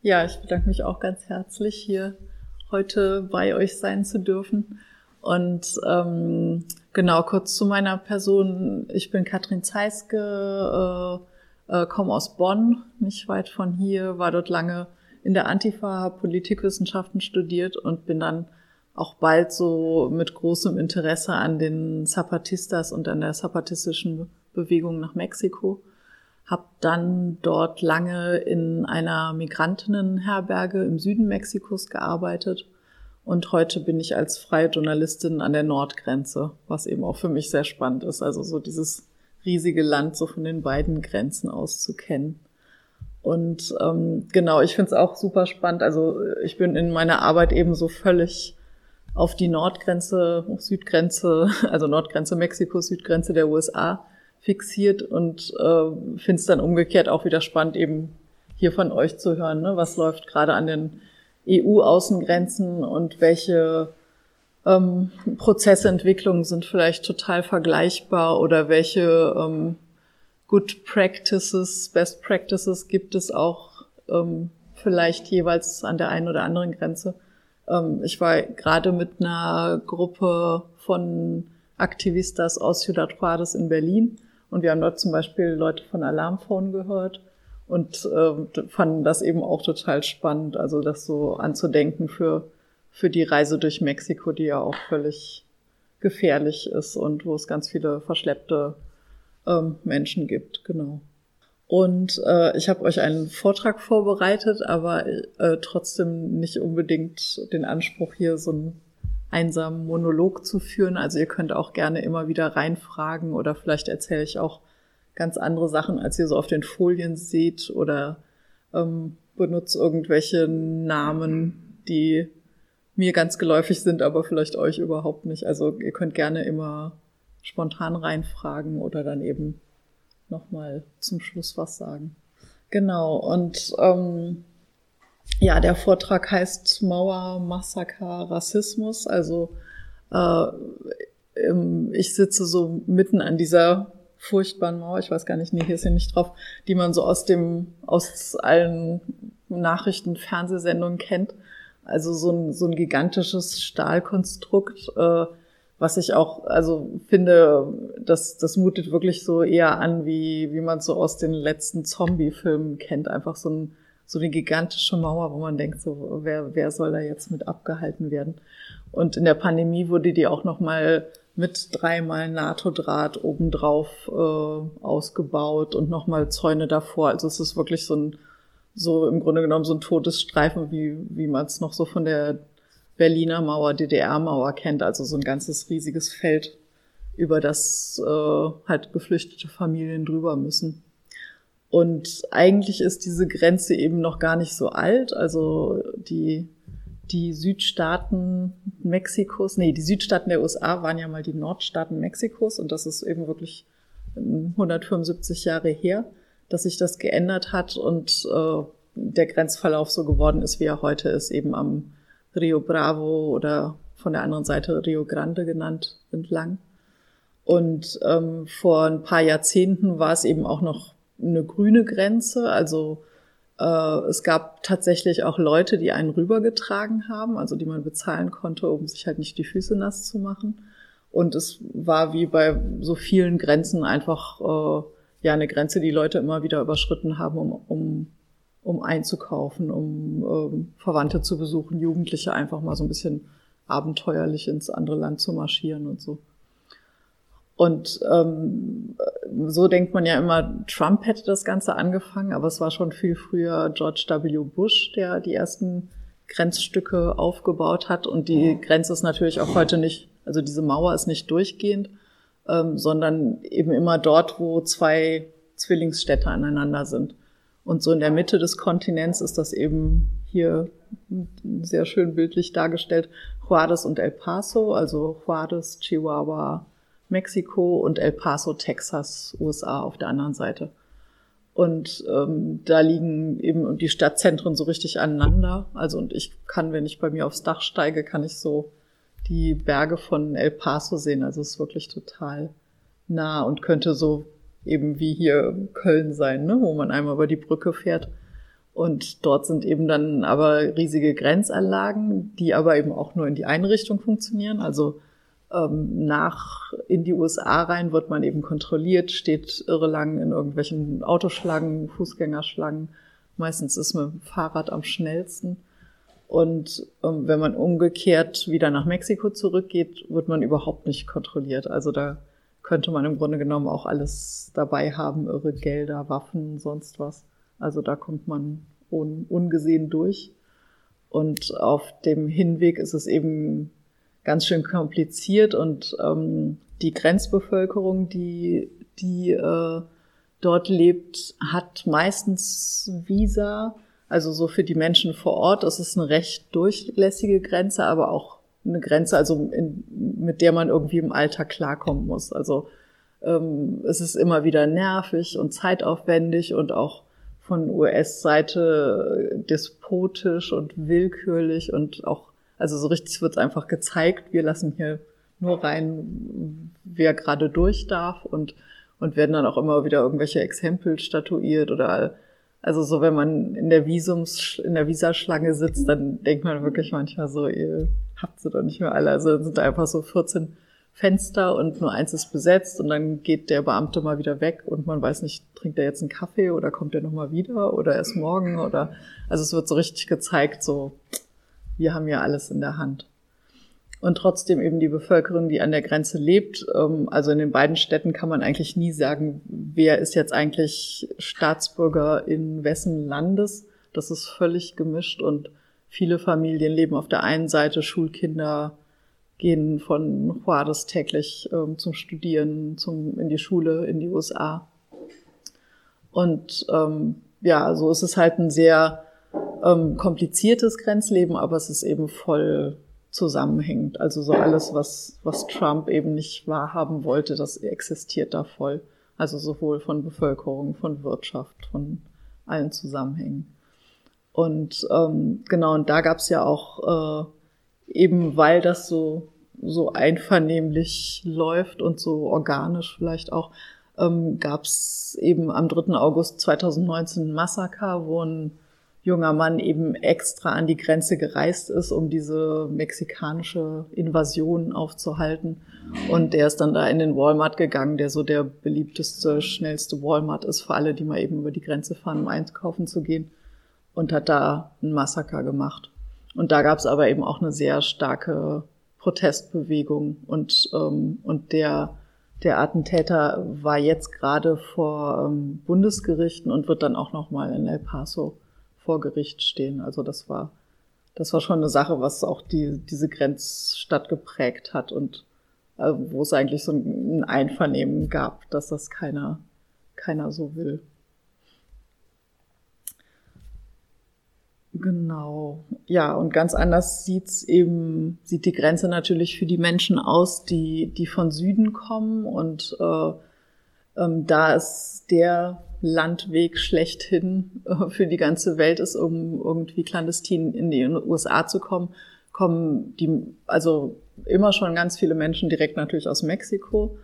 Ja, ich bedanke mich auch ganz herzlich, hier heute bei euch sein zu dürfen. Und ähm, genau, kurz zu meiner Person. Ich bin Katrin Zeiske, äh, äh, komme aus Bonn, nicht weit von hier, war dort lange in der Antifa, habe Politikwissenschaften studiert und bin dann auch bald so mit großem Interesse an den Zapatistas und an der zapatistischen Bewegung nach Mexiko. Hab dann dort lange in einer Migrantinnenherberge im Süden Mexikos gearbeitet und heute bin ich als freie Journalistin an der Nordgrenze, was eben auch für mich sehr spannend ist. Also so dieses riesige Land so von den beiden Grenzen aus zu kennen. Und ähm, genau, ich finde es auch super spannend. Also ich bin in meiner Arbeit eben so völlig auf die Nordgrenze, Südgrenze, also Nordgrenze Mexiko, Südgrenze der USA fixiert und äh, finde es dann umgekehrt auch wieder spannend, eben hier von euch zu hören, ne? was läuft gerade an den EU-Außengrenzen und welche ähm, Prozesse, Entwicklungen sind vielleicht total vergleichbar oder welche ähm, Good Practices, Best Practices gibt es auch ähm, vielleicht jeweils an der einen oder anderen Grenze. Ähm, ich war gerade mit einer Gruppe von Aktivistas aus Ciudad Juarez in Berlin und wir haben dort zum Beispiel Leute von Alarmphone gehört und äh, fanden das eben auch total spannend, also das so anzudenken für, für die Reise durch Mexiko, die ja auch völlig gefährlich ist und wo es ganz viele verschleppte ähm, Menschen gibt, genau. Und äh, ich habe euch einen Vortrag vorbereitet, aber äh, trotzdem nicht unbedingt den Anspruch, hier so einen einsamen Monolog zu führen. Also ihr könnt auch gerne immer wieder reinfragen oder vielleicht erzähle ich auch ganz andere Sachen, als ihr so auf den Folien seht oder ähm, benutzt irgendwelche Namen, die mir ganz geläufig sind, aber vielleicht euch überhaupt nicht. Also ihr könnt gerne immer spontan reinfragen oder dann eben nochmal zum Schluss was sagen. Genau, und ähm, ja, der Vortrag heißt Mauer, Massaker, Rassismus. Also äh, ich sitze so mitten an dieser furchtbaren Mauer, ich weiß gar nicht, nee, hier ist ja nicht drauf, die man so aus dem, aus allen Nachrichten, Fernsehsendungen kennt. Also so ein, so ein gigantisches Stahlkonstrukt, äh, was ich auch, also finde, das, das mutet wirklich so eher an, wie, wie man so aus den letzten Zombie-Filmen kennt. Einfach so, ein, so eine gigantische Mauer, wo man denkt, so, wer, wer soll da jetzt mit abgehalten werden? Und in der Pandemie wurde die auch nochmal mit dreimal NATO-Draht obendrauf äh, ausgebaut und nochmal Zäune davor. Also es ist wirklich so ein, so im Grunde genommen so ein Todesstreifen, wie, wie man es noch so von der Berliner Mauer, DDR-Mauer kennt. Also so ein ganzes riesiges Feld, über das äh, halt geflüchtete Familien drüber müssen. Und eigentlich ist diese Grenze eben noch gar nicht so alt. Also die die Südstaaten Mexikos, nee, die Südstaaten der USA waren ja mal die Nordstaaten Mexikos und das ist eben wirklich 175 Jahre her, dass sich das geändert hat und äh, der Grenzverlauf so geworden ist, wie er heute ist, eben am Rio Bravo oder von der anderen Seite Rio Grande genannt entlang. Und ähm, vor ein paar Jahrzehnten war es eben auch noch eine grüne Grenze, also äh, es gab tatsächlich auch Leute, die einen rübergetragen haben, also die man bezahlen konnte, um sich halt nicht die Füße nass zu machen. Und es war wie bei so vielen Grenzen einfach äh, ja eine Grenze, die Leute immer wieder überschritten haben, um, um, um einzukaufen, um ähm, Verwandte zu besuchen, Jugendliche einfach mal so ein bisschen abenteuerlich ins andere Land zu marschieren und so. Und ähm, so denkt man ja immer, Trump hätte das Ganze angefangen, aber es war schon viel früher George W. Bush, der die ersten Grenzstücke aufgebaut hat. Und die Grenze ist natürlich auch heute nicht, also diese Mauer ist nicht durchgehend, ähm, sondern eben immer dort, wo zwei Zwillingsstädte aneinander sind. Und so in der Mitte des Kontinents ist das eben hier sehr schön bildlich dargestellt, Juarez und El Paso, also Juarez, Chihuahua, Mexiko und El Paso, Texas, USA auf der anderen Seite. Und ähm, da liegen eben die Stadtzentren so richtig aneinander. Also und ich kann, wenn ich bei mir aufs Dach steige, kann ich so die Berge von El Paso sehen. Also es ist wirklich total nah und könnte so eben wie hier Köln sein, ne? wo man einmal über die Brücke fährt. Und dort sind eben dann aber riesige Grenzanlagen, die aber eben auch nur in die eine Richtung funktionieren. Also ähm, nach in die USA rein wird man eben kontrolliert, steht irre lang in irgendwelchen Autoschlangen, Fußgängerschlangen. Meistens ist mit dem Fahrrad am schnellsten. Und ähm, wenn man umgekehrt wieder nach Mexiko zurückgeht, wird man überhaupt nicht kontrolliert. Also da könnte man im Grunde genommen auch alles dabei haben, irre Gelder, Waffen, sonst was. Also da kommt man un ungesehen durch. Und auf dem Hinweg ist es eben ganz schön kompliziert und ähm, die Grenzbevölkerung, die, die äh, dort lebt, hat meistens Visa. Also so für die Menschen vor Ort ist es eine recht durchlässige Grenze, aber auch eine Grenze, also in, mit der man irgendwie im Alltag klarkommen muss. Also ähm, es ist immer wieder nervig und zeitaufwendig und auch von US-Seite despotisch und willkürlich und auch, also so richtig wird es einfach gezeigt, wir lassen hier nur rein, wer gerade durch darf und, und werden dann auch immer wieder irgendwelche Exempel statuiert oder also so, wenn man in der Visums, in der Visaschlange sitzt, dann denkt man wirklich manchmal so, ihr habt sie doch nicht mehr alle. Also sind da einfach so 14 Fenster und nur eins ist besetzt und dann geht der Beamte mal wieder weg und man weiß nicht, trinkt er jetzt einen Kaffee oder kommt er nochmal wieder oder erst morgen oder, also es wird so richtig gezeigt, so, wir haben ja alles in der Hand. Und trotzdem eben die Bevölkerung, die an der Grenze lebt, ähm, also in den beiden Städten kann man eigentlich nie sagen, wer ist jetzt eigentlich Staatsbürger in wessen Landes. Das ist völlig gemischt und viele Familien leben auf der einen Seite Schulkinder, gehen von Juarez täglich ähm, zum Studieren, zum, in die Schule, in die USA. Und ähm, ja, so ist es halt ein sehr ähm, kompliziertes Grenzleben, aber es ist eben voll zusammenhängend. Also so alles, was, was Trump eben nicht wahrhaben wollte, das existiert da voll. Also sowohl von Bevölkerung, von Wirtschaft, von allen Zusammenhängen. Und ähm, genau, und da gab's ja auch äh, eben weil das so, so einvernehmlich läuft und so organisch vielleicht auch, ähm, gab es eben am 3. August 2019 ein Massaker, wo ein junger Mann eben extra an die Grenze gereist ist, um diese mexikanische Invasion aufzuhalten. Und der ist dann da in den Walmart gegangen, der so der beliebteste, schnellste Walmart ist für alle, die mal eben über die Grenze fahren, um einkaufen zu gehen. Und hat da ein Massaker gemacht. Und da gab es aber eben auch eine sehr starke Protestbewegung und, ähm, und der, der Attentäter war jetzt gerade vor ähm, Bundesgerichten und wird dann auch nochmal in El Paso vor Gericht stehen. Also das war, das war schon eine Sache, was auch die, diese Grenzstadt geprägt hat und äh, wo es eigentlich so ein Einvernehmen gab, dass das keiner, keiner so will. Genau. Ja, und ganz anders sieht's eben, sieht die Grenze natürlich für die Menschen aus, die, die von Süden kommen. Und äh, ähm, da ist der Landweg schlechthin äh, für die ganze Welt ist, um irgendwie clandestin in die USA zu kommen, kommen die, also immer schon ganz viele Menschen direkt natürlich aus Mexiko,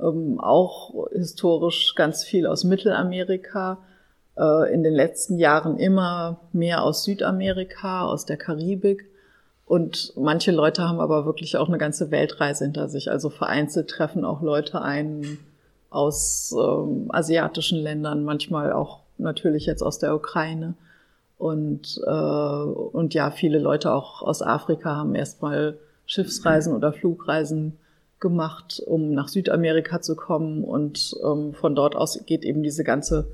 ähm, auch historisch ganz viel aus Mittelamerika äh, in den letzten Jahren immer mehr aus Südamerika, aus der Karibik. Und manche Leute haben aber wirklich auch eine ganze Weltreise hinter sich. Also vereinzelt treffen auch Leute ein aus ähm, asiatischen Ländern, manchmal auch natürlich jetzt aus der Ukraine. Und, äh, und ja, viele Leute auch aus Afrika haben erstmal Schiffsreisen oder Flugreisen gemacht, um nach Südamerika zu kommen. Und ähm, von dort aus geht eben diese ganze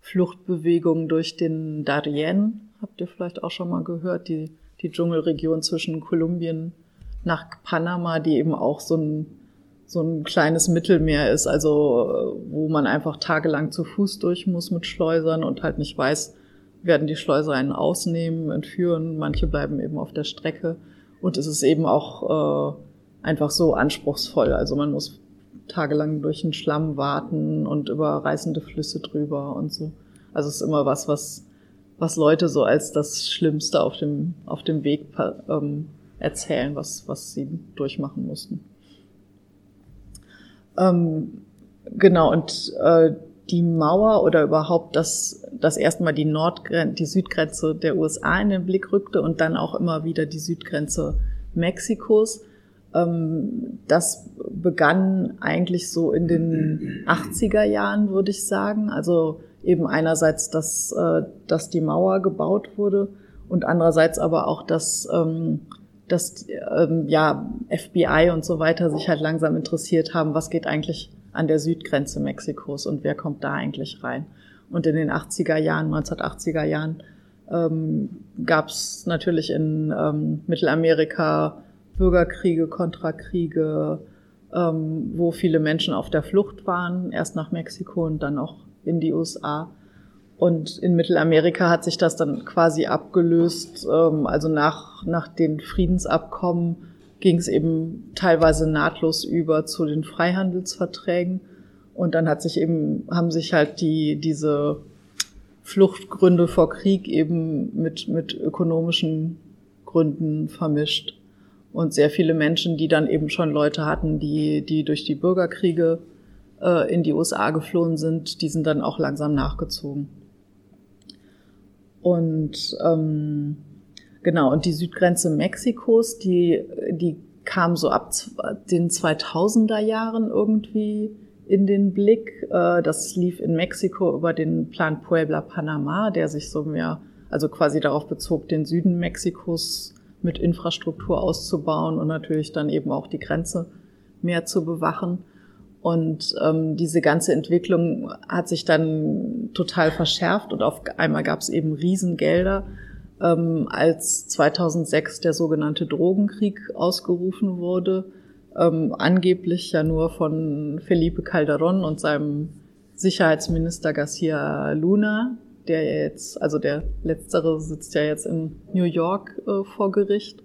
Fluchtbewegung durch den Darien, habt ihr vielleicht auch schon mal gehört, die, die Dschungelregion zwischen Kolumbien nach Panama, die eben auch so ein, so ein kleines Mittelmeer ist, also wo man einfach tagelang zu Fuß durch muss mit Schleusern und halt nicht weiß, werden die Schleuser einen ausnehmen, entführen, manche bleiben eben auf der Strecke und es ist eben auch äh, einfach so anspruchsvoll. Also man muss tagelang durch den Schlamm warten und über reißende Flüsse drüber und so. Also es ist immer was, was, was Leute so als das Schlimmste auf dem, auf dem Weg ähm, erzählen, was, was sie durchmachen mussten. Ähm, genau, und äh, die Mauer oder überhaupt das, das erstmal die Nordgrenze, die Südgrenze der USA in den Blick rückte und dann auch immer wieder die Südgrenze Mexikos. Ähm, das begann eigentlich so in den 80er Jahren, würde ich sagen. Also eben einerseits, dass, äh, dass die Mauer gebaut wurde und andererseits aber auch, dass, ähm, dass ähm, ja, FBI und so weiter sich halt langsam interessiert haben, was geht eigentlich an der Südgrenze Mexikos und wer kommt da eigentlich rein. Und in den 80er Jahren, 1980er Jahren, ähm, gab es natürlich in ähm, Mittelamerika Bürgerkriege, Kontrakriege, ähm, wo viele Menschen auf der Flucht waren, erst nach Mexiko und dann auch in die USA. Und in Mittelamerika hat sich das dann quasi abgelöst. Ähm, also nach, nach den Friedensabkommen ging es eben teilweise nahtlos über zu den Freihandelsverträgen. Und dann hat sich eben, haben sich halt die, diese Fluchtgründe vor Krieg eben mit, mit ökonomischen Gründen vermischt. Und sehr viele Menschen, die dann eben schon Leute hatten, die, die durch die Bürgerkriege äh, in die USA geflohen sind, die sind dann auch langsam nachgezogen. Und ähm, genau, und die Südgrenze Mexikos, die, die kam so ab den 2000er Jahren irgendwie in den Blick. Äh, das lief in Mexiko über den Plan Puebla Panama, der sich so mehr, also quasi darauf bezog, den Süden Mexikos mit Infrastruktur auszubauen und natürlich dann eben auch die Grenze mehr zu bewachen. Und ähm, diese ganze Entwicklung hat sich dann total verschärft und auf einmal gab es eben Riesengelder, ähm, als 2006 der sogenannte Drogenkrieg ausgerufen wurde, ähm, angeblich ja nur von Felipe Calderón und seinem Sicherheitsminister Garcia Luna, der jetzt, also der letztere sitzt ja jetzt in New York äh, vor Gericht,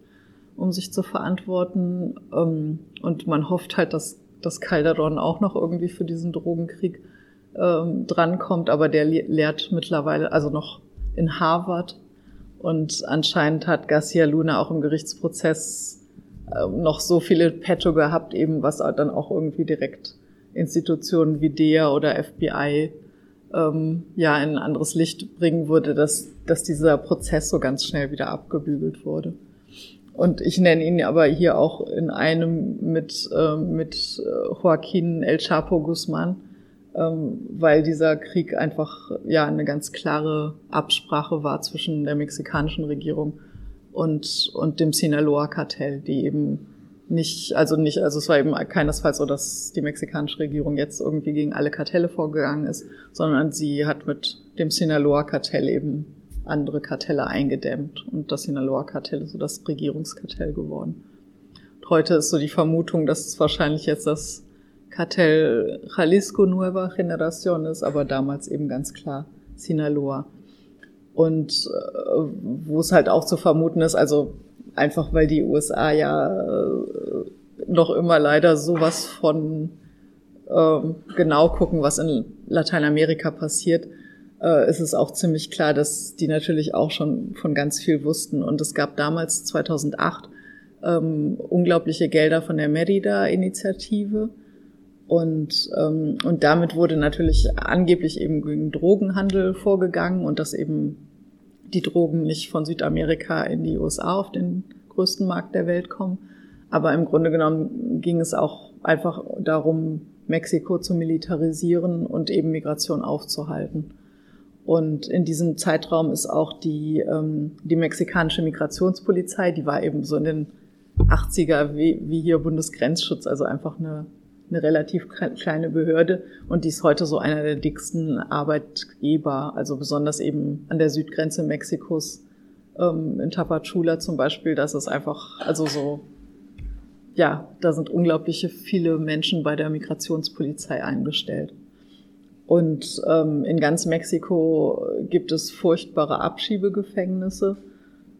um sich zu verantworten. Ähm, und man hofft halt, dass, dass Calderon auch noch irgendwie für diesen Drogenkrieg ähm, drankommt, aber der lehrt mittlerweile, also noch in Harvard. Und anscheinend hat Garcia Luna auch im Gerichtsprozess äh, noch so viele Petto gehabt, eben was dann auch irgendwie direkt Institutionen wie DEA oder FBI ähm, ja in ein anderes Licht bringen würde, dass, dass dieser Prozess so ganz schnell wieder abgebügelt wurde. Und ich nenne ihn aber hier auch in einem mit, äh, mit Joaquin El Chapo Guzman, ähm, weil dieser Krieg einfach ja eine ganz klare Absprache war zwischen der mexikanischen Regierung und, und dem Sinaloa-Kartell, die eben nicht, also nicht, also es war eben keinesfalls so, dass die mexikanische Regierung jetzt irgendwie gegen alle Kartelle vorgegangen ist, sondern sie hat mit dem Sinaloa-Kartell eben andere Kartelle eingedämmt und das Sinaloa-Kartell ist so das Regierungskartell geworden. Und heute ist so die Vermutung, dass es wahrscheinlich jetzt das Kartell Jalisco Nueva Generación ist, aber damals eben ganz klar Sinaloa. Und äh, wo es halt auch zu vermuten ist, also einfach weil die USA ja äh, noch immer leider sowas von äh, genau gucken, was in Lateinamerika passiert, äh, ist es auch ziemlich klar, dass die natürlich auch schon von ganz viel wussten. Und es gab damals 2008 ähm, unglaubliche Gelder von der Merida-Initiative. Und, ähm, und damit wurde natürlich angeblich eben gegen Drogenhandel vorgegangen und dass eben die Drogen nicht von Südamerika in die USA auf den größten Markt der Welt kommen. Aber im Grunde genommen ging es auch einfach darum, Mexiko zu militarisieren und eben Migration aufzuhalten. Und in diesem Zeitraum ist auch die, ähm, die mexikanische Migrationspolizei, die war eben so in den 80er wie, wie hier Bundesgrenzschutz, also einfach eine eine relativ kleine Behörde und die ist heute so einer der dicksten Arbeitgeber, also besonders eben an der Südgrenze Mexikos ähm, in Tapachula zum Beispiel, das ist einfach, also so, ja, da sind unglaubliche viele Menschen bei der Migrationspolizei eingestellt. Und ähm, in ganz Mexiko gibt es furchtbare Abschiebegefängnisse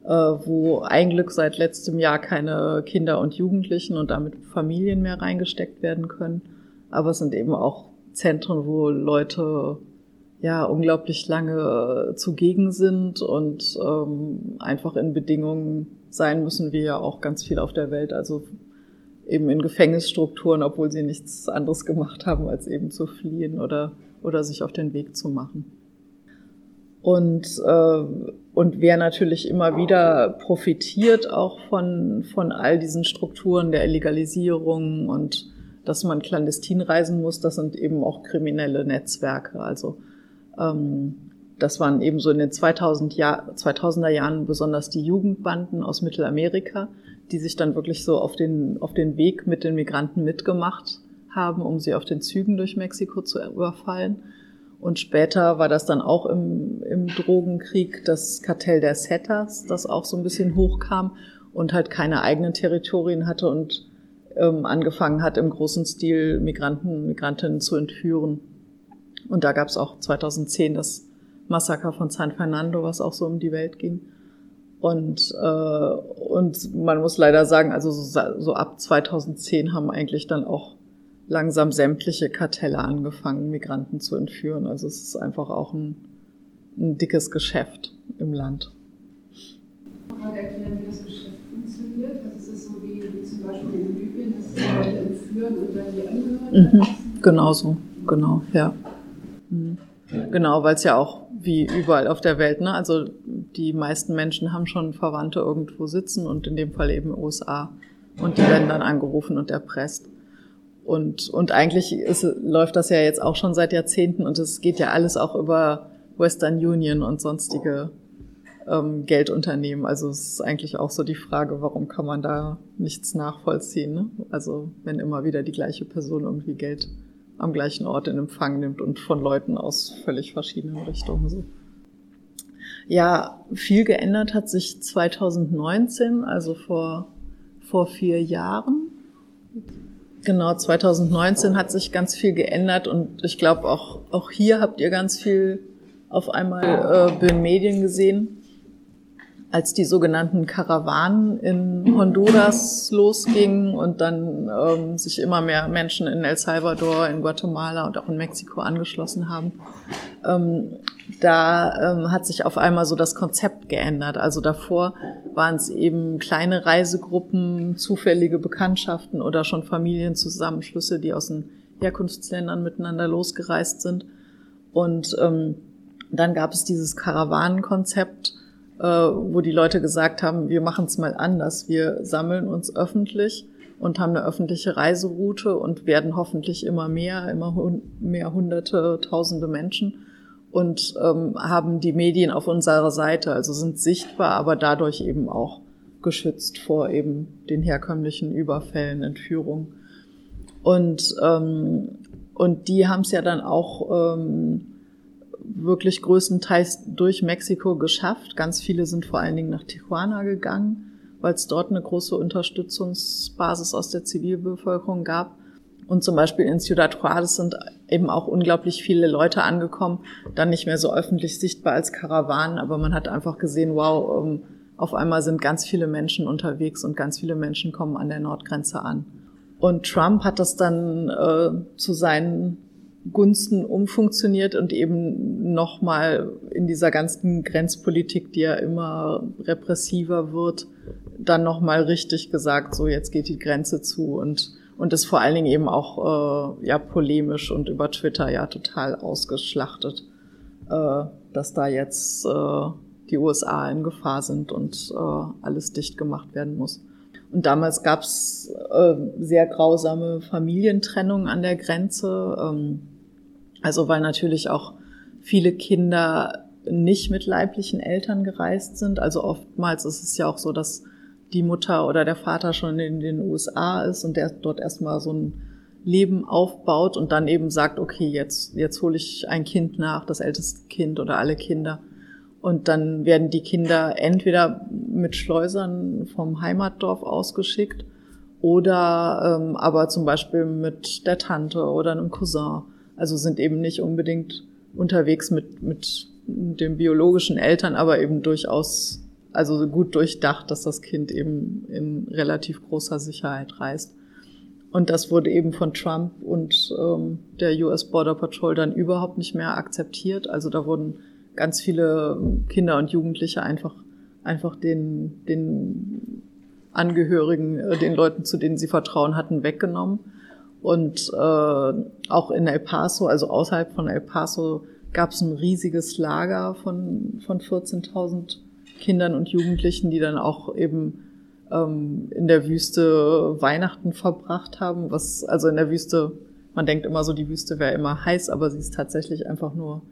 äh, wo ein Glück seit letztem Jahr keine Kinder und Jugendlichen und damit Familien mehr reingesteckt werden können. Aber es sind eben auch Zentren, wo Leute ja unglaublich lange zugegen sind und ähm, einfach in Bedingungen sein müssen, wie ja auch ganz viel auf der Welt. Also eben in Gefängnisstrukturen, obwohl sie nichts anderes gemacht haben, als eben zu fliehen oder oder sich auf den Weg zu machen. Und, äh, und wer natürlich immer wieder profitiert auch von, von all diesen Strukturen der Illegalisierung und dass man clandestin reisen muss, das sind eben auch kriminelle Netzwerke. Also ähm, das waren eben so in den 2000 Jahr, 2000er Jahren besonders die Jugendbanden aus Mittelamerika, die sich dann wirklich so auf den, auf den Weg mit den Migranten mitgemacht haben, um sie auf den Zügen durch Mexiko zu überfallen. Und später war das dann auch im, im Drogenkrieg das Kartell der Setters, das auch so ein bisschen hochkam und halt keine eigenen Territorien hatte und ähm, angefangen hat, im großen Stil Migranten, Migrantinnen zu entführen. Und da gab es auch 2010 das Massaker von San Fernando, was auch so um die Welt ging. Und, äh, und man muss leider sagen, also so, so ab 2010 haben eigentlich dann auch langsam sämtliche Kartelle angefangen, Migranten zu entführen. Also es ist einfach auch ein, ein dickes Geschäft im Land. Mal erklären, wie das Geschäft funktioniert. Also es ist so wie, wie zum Beispiel in Libyen, dass sie Leute entführen und dann die Angehörigen. Mhm, genau so, genau, ja. Mhm. Genau, weil es ja auch wie überall auf der Welt, ne? Also die meisten Menschen haben schon Verwandte irgendwo sitzen und in dem Fall eben USA. Und die werden dann angerufen und erpresst. Und, und eigentlich ist, läuft das ja jetzt auch schon seit Jahrzehnten und es geht ja alles auch über Western Union und sonstige ähm, Geldunternehmen. Also es ist eigentlich auch so die Frage, warum kann man da nichts nachvollziehen? Ne? Also wenn immer wieder die gleiche Person irgendwie Geld am gleichen Ort in Empfang nimmt und von Leuten aus völlig verschiedenen Richtungen so. Ja, viel geändert hat sich 2019, also vor, vor vier Jahren. Genau, 2019 hat sich ganz viel geändert und ich glaube auch, auch hier habt ihr ganz viel auf einmal äh, in Medien gesehen als die sogenannten Karawanen in Honduras losgingen und dann ähm, sich immer mehr Menschen in El Salvador, in Guatemala und auch in Mexiko angeschlossen haben, ähm, da ähm, hat sich auf einmal so das Konzept geändert. Also davor waren es eben kleine Reisegruppen, zufällige Bekanntschaften oder schon Familienzusammenschlüsse, die aus den Herkunftsländern miteinander losgereist sind. Und ähm, dann gab es dieses Karawanenkonzept, wo die Leute gesagt haben, wir machen es mal anders. Wir sammeln uns öffentlich und haben eine öffentliche Reiseroute und werden hoffentlich immer mehr, immer mehr hunderte, tausende Menschen und ähm, haben die Medien auf unserer Seite, also sind sichtbar, aber dadurch eben auch geschützt vor eben den herkömmlichen Überfällen, Entführungen. Und, ähm, und die haben es ja dann auch ähm, wirklich größtenteils durch Mexiko geschafft. Ganz viele sind vor allen Dingen nach Tijuana gegangen, weil es dort eine große Unterstützungsbasis aus der Zivilbevölkerung gab. Und zum Beispiel in Ciudad Juarez sind eben auch unglaublich viele Leute angekommen, dann nicht mehr so öffentlich sichtbar als Karawanen, aber man hat einfach gesehen, wow, ähm, auf einmal sind ganz viele Menschen unterwegs und ganz viele Menschen kommen an der Nordgrenze an. Und Trump hat das dann äh, zu seinen Gunsten umfunktioniert und eben nochmal in dieser ganzen Grenzpolitik, die ja immer repressiver wird, dann nochmal richtig gesagt, so jetzt geht die Grenze zu und und ist vor allen Dingen eben auch äh, ja polemisch und über Twitter ja total ausgeschlachtet, äh, dass da jetzt äh, die USA in Gefahr sind und äh, alles dicht gemacht werden muss. Und damals gab's äh, sehr grausame Familientrennungen an der Grenze. Ähm, also weil natürlich auch viele Kinder nicht mit leiblichen Eltern gereist sind. Also oftmals ist es ja auch so, dass die Mutter oder der Vater schon in den USA ist und der dort erstmal so ein Leben aufbaut und dann eben sagt, okay, jetzt, jetzt hole ich ein Kind nach, das älteste Kind oder alle Kinder. Und dann werden die Kinder entweder mit Schleusern vom Heimatdorf ausgeschickt oder ähm, aber zum Beispiel mit der Tante oder einem Cousin. Also sind eben nicht unbedingt unterwegs mit, mit den biologischen Eltern, aber eben durchaus, also gut durchdacht, dass das Kind eben in relativ großer Sicherheit reist. Und das wurde eben von Trump und ähm, der US Border Patrol dann überhaupt nicht mehr akzeptiert. Also da wurden ganz viele Kinder und Jugendliche einfach, einfach den, den Angehörigen, äh, den Leuten, zu denen sie Vertrauen hatten, weggenommen. Und äh, auch in El Paso, also außerhalb von El Paso, gab es ein riesiges Lager von, von 14.000 Kindern und Jugendlichen, die dann auch eben ähm, in der Wüste Weihnachten verbracht haben. Was also in der Wüste, man denkt immer so, die Wüste wäre immer heiß, aber sie ist tatsächlich einfach nur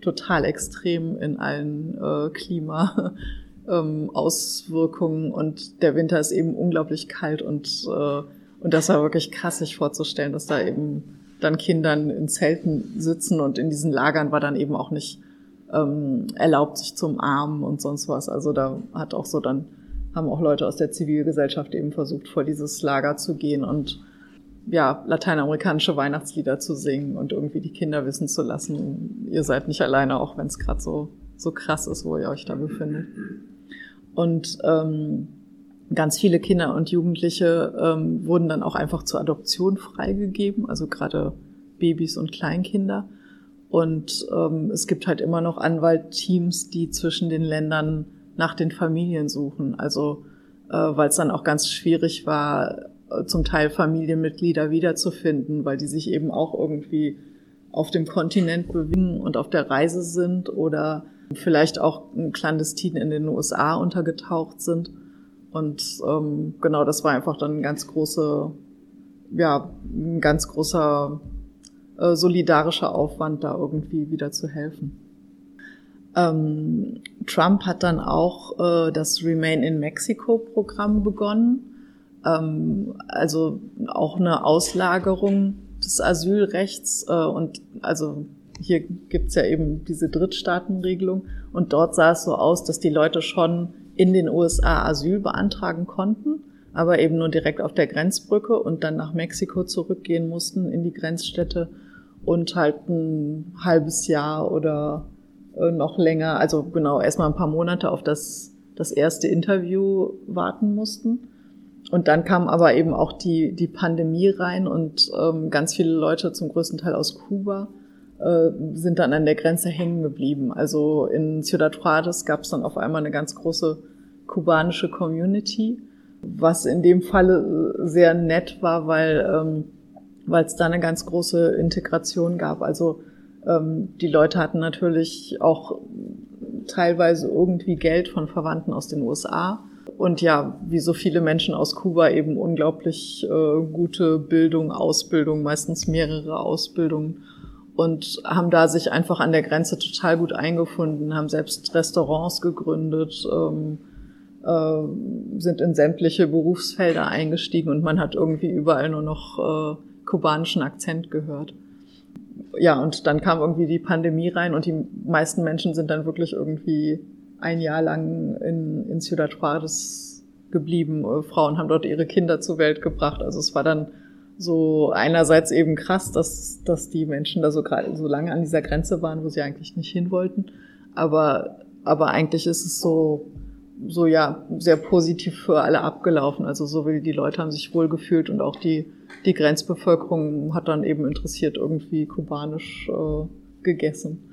total extrem in allen äh, Klima. Ähm, Auswirkungen und der Winter ist eben unglaublich kalt und äh, und das war wirklich krass, sich vorzustellen, dass da eben dann Kindern in Zelten sitzen und in diesen Lagern war dann eben auch nicht ähm, erlaubt, sich zum Armen und sonst was. Also da hat auch so dann haben auch Leute aus der Zivilgesellschaft eben versucht, vor dieses Lager zu gehen und ja, lateinamerikanische Weihnachtslieder zu singen und irgendwie die Kinder wissen zu lassen, ihr seid nicht alleine, auch wenn es gerade so, so krass ist, wo ihr euch da befindet. Und ähm, ganz viele Kinder und Jugendliche ähm, wurden dann auch einfach zur Adoption freigegeben, also gerade Babys und Kleinkinder. Und ähm, es gibt halt immer noch Anwaltteams, die zwischen den Ländern nach den Familien suchen. Also äh, weil es dann auch ganz schwierig war, äh, zum Teil Familienmitglieder wiederzufinden, weil die sich eben auch irgendwie auf dem Kontinent bewegen und auf der Reise sind oder vielleicht auch clandestin in den USA untergetaucht sind. Und ähm, genau, das war einfach dann ein ganz große, ja, ein ganz großer äh, solidarischer Aufwand, da irgendwie wieder zu helfen. Ähm, Trump hat dann auch äh, das Remain in Mexico-Programm begonnen, ähm, also auch eine Auslagerung des Asylrechts äh, und also hier gibt's ja eben diese Drittstaatenregelung und dort sah es so aus, dass die Leute schon in den USA Asyl beantragen konnten, aber eben nur direkt auf der Grenzbrücke und dann nach Mexiko zurückgehen mussten in die Grenzstädte und halt ein halbes Jahr oder äh, noch länger, also genau erstmal ein paar Monate auf das, das erste Interview warten mussten. Und dann kam aber eben auch die, die Pandemie rein und ähm, ganz viele Leute, zum größten Teil aus Kuba, äh, sind dann an der Grenze hängen geblieben. Also in Ciudad Juarez gab es dann auf einmal eine ganz große kubanische Community, was in dem Falle sehr nett war, weil ähm, weil es da eine ganz große Integration gab. Also ähm, die Leute hatten natürlich auch teilweise irgendwie Geld von Verwandten aus den USA. Und ja, wie so viele Menschen aus Kuba eben unglaublich äh, gute Bildung, Ausbildung, meistens mehrere Ausbildungen und haben da sich einfach an der Grenze total gut eingefunden, haben selbst Restaurants gegründet, ähm, äh, sind in sämtliche Berufsfelder eingestiegen und man hat irgendwie überall nur noch äh, kubanischen Akzent gehört ja, und dann kam irgendwie die Pandemie rein und die meisten Menschen sind dann wirklich irgendwie ein Jahr lang in, in Ciudad Juarez geblieben. Äh, Frauen haben dort ihre Kinder zur Welt gebracht. Also es war dann so einerseits eben krass, dass, dass die Menschen da so gerade so lange an dieser Grenze waren, wo sie eigentlich nicht hin wollten. Aber, aber eigentlich ist es so, so ja, sehr positiv für alle abgelaufen. Also so wie die Leute haben sich wohl gefühlt und auch die, die Grenzbevölkerung hat dann eben interessiert irgendwie kubanisch äh, gegessen.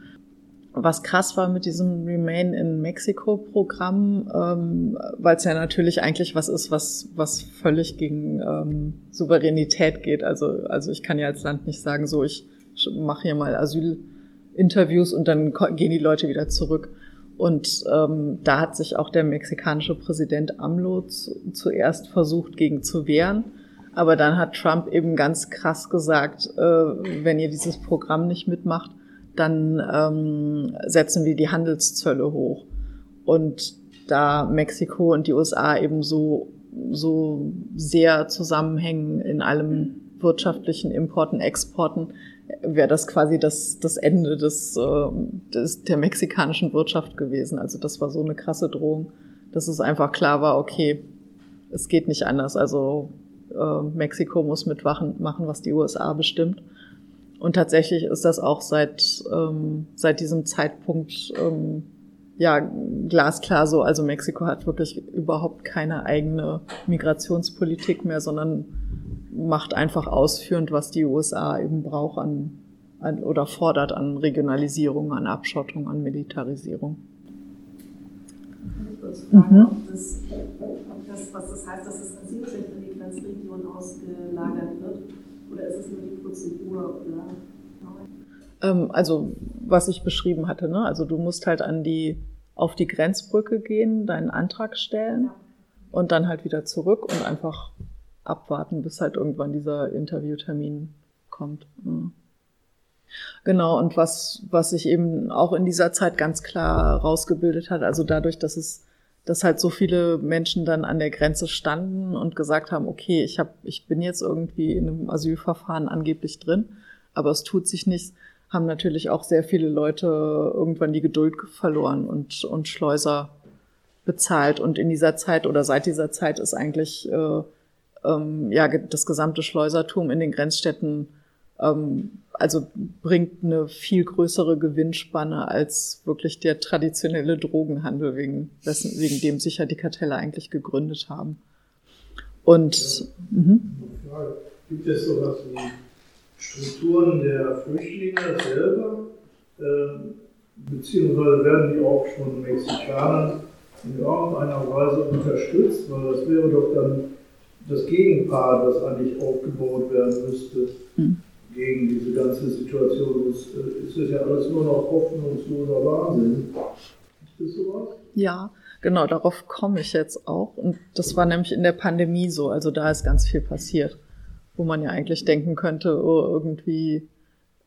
Was krass war mit diesem Remain in Mexico Programm, ähm, weil es ja natürlich eigentlich was ist, was was völlig gegen ähm, Souveränität geht. Also also ich kann ja als Land nicht sagen, so ich mache hier mal Asylinterviews und dann gehen die Leute wieder zurück. Und ähm, da hat sich auch der mexikanische Präsident AMLO zu, zuerst versucht, gegen zu wehren. Aber dann hat Trump eben ganz krass gesagt, äh, wenn ihr dieses Programm nicht mitmacht, dann ähm, setzen wir die Handelszölle hoch. Und da Mexiko und die USA eben so, so sehr zusammenhängen in allem wirtschaftlichen Importen, Exporten, wäre das quasi das, das Ende des, äh, des, der mexikanischen Wirtschaft gewesen. Also das war so eine krasse Drohung, dass es einfach klar war, okay, es geht nicht anders. Also äh, Mexiko muss mitmachen, machen, was die USA bestimmt. Und tatsächlich ist das auch seit, ähm, seit diesem Zeitpunkt ähm, ja glasklar so. Also Mexiko hat wirklich überhaupt keine eigene Migrationspolitik mehr, sondern macht einfach ausführend, was die USA eben braucht an, an oder fordert an Regionalisierung, an Abschottung, an Militarisierung. mhm. ob, das, ob das, was das heißt, dass das Asylrecht in die Grenzregion ausgelagert wird Oder ist es nur die Prozedur? Oder? Ähm, also was ich beschrieben hatte, ne? Also du musst halt an die auf die Grenzbrücke gehen, deinen Antrag stellen ja. und dann halt wieder zurück und einfach abwarten, bis halt irgendwann dieser Interviewtermin kommt. Ja. Genau, und was, was sich eben auch in dieser Zeit ganz klar rausgebildet hat, also dadurch, dass es, dass halt so viele Menschen dann an der Grenze standen und gesagt haben, okay, ich hab, ich bin jetzt irgendwie in einem Asylverfahren angeblich drin, aber es tut sich nichts, haben natürlich auch sehr viele Leute irgendwann die Geduld verloren und, und Schleuser bezahlt. Und in dieser Zeit oder seit dieser Zeit ist eigentlich äh, ähm, ja das gesamte Schleusertum in den Grenzstädten also bringt eine viel größere Gewinnspanne als wirklich der traditionelle Drogenhandel, wegen, dessen, wegen dem sich ja die Kartelle eigentlich gegründet haben. Und ja. Mhm. gibt es sowas wie Strukturen der Flüchtlinge selber, äh, beziehungsweise werden die auch von Mexikanern in irgendeiner Weise unterstützt, weil das wäre doch dann das Gegenpaar, das eigentlich aufgebaut werden müsste. Mhm gegen diese ganze Situation. Es ist ja alles nur noch hoffnungsloser Wahnsinn. Ist das sowas? Ja, genau, darauf komme ich jetzt auch. Und das war nämlich in der Pandemie so. Also da ist ganz viel passiert, wo man ja eigentlich denken könnte, oh, irgendwie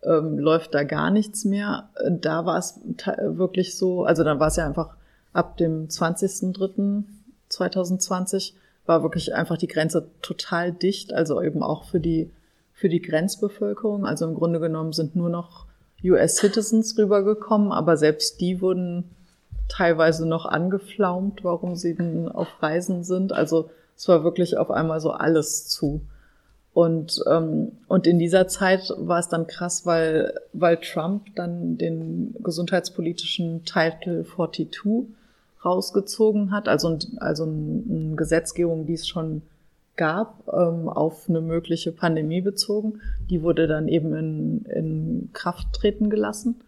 ähm, läuft da gar nichts mehr. Da war es wirklich so, also dann war es ja einfach ab dem 20.03.2020 war wirklich einfach die Grenze total dicht, also eben auch für die für die Grenzbevölkerung. Also im Grunde genommen sind nur noch US-Citizens rübergekommen, aber selbst die wurden teilweise noch angeflaumt, warum sie denn auf Reisen sind. Also es war wirklich auf einmal so alles zu. Und, ähm, und in dieser Zeit war es dann krass, weil, weil Trump dann den gesundheitspolitischen Title 42 rausgezogen hat, also, also eine Gesetzgebung, die es schon gab, ähm, auf eine mögliche Pandemie bezogen. Die wurde dann eben in, in Kraft treten gelassen.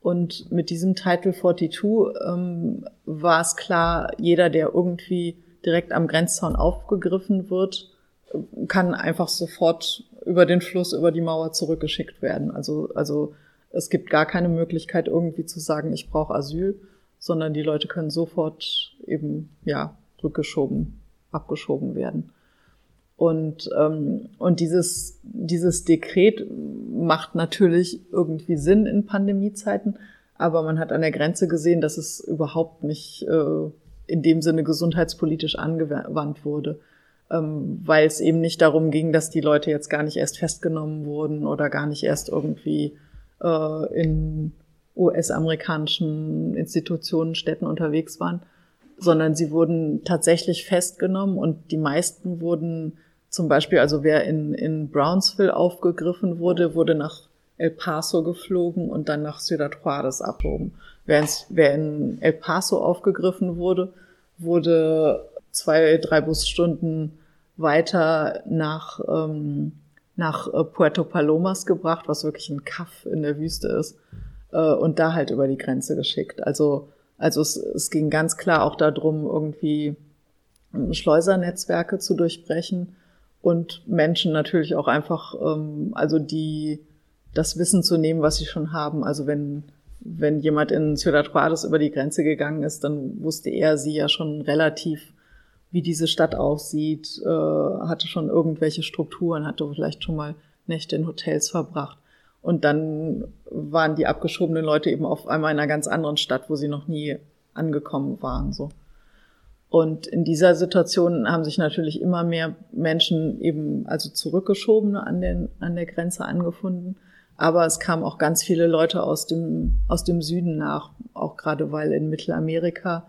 Und mit diesem Title 42 ähm, war es klar, jeder, der irgendwie direkt am Grenzzaun aufgegriffen wird, kann einfach sofort über den Fluss, über die Mauer zurückgeschickt werden. Also, also es gibt gar keine Möglichkeit, irgendwie zu sagen, ich brauche Asyl, sondern die Leute können sofort eben ja rückgeschoben, abgeschoben werden. Und, ähm, und dieses, dieses Dekret macht natürlich irgendwie Sinn in Pandemiezeiten, aber man hat an der Grenze gesehen, dass es überhaupt nicht äh, in dem Sinne gesundheitspolitisch angewandt wurde, ähm, weil es eben nicht darum ging, dass die Leute jetzt gar nicht erst festgenommen wurden oder gar nicht erst irgendwie äh, in US-amerikanischen Institutionen, Städten unterwegs waren, sondern sie wurden tatsächlich festgenommen und die meisten wurden zum Beispiel, also wer in, in Brownsville aufgegriffen wurde, wurde nach El Paso geflogen und dann nach Ciudad Juarez abgehoben. Wer, wer in El Paso aufgegriffen wurde, wurde zwei, drei Busstunden weiter nach, ähm, nach äh, Puerto Palomas gebracht, was wirklich ein Kaff in der Wüste ist, äh, und da halt über die Grenze geschickt. Also, also es, es ging ganz klar auch darum, irgendwie Schleusernetzwerke zu durchbrechen und Menschen natürlich auch einfach, ähm, also die das Wissen zu nehmen, was sie schon haben. Also wenn wenn jemand in Ciudad Juarez über die Grenze gegangen ist, dann wusste er sie ja schon relativ, wie diese Stadt aussieht, äh, hatte schon irgendwelche Strukturen, hatte vielleicht schon mal Nächte in Hotels verbracht. Und dann waren die abgeschobenen Leute eben auf einmal in einer ganz anderen Stadt, wo sie noch nie angekommen waren, so. Und in dieser Situation haben sich natürlich immer mehr Menschen eben, also zurückgeschobene an, den, an der Grenze angefunden. Aber es kamen auch ganz viele Leute aus dem, aus dem Süden nach, auch gerade weil in Mittelamerika,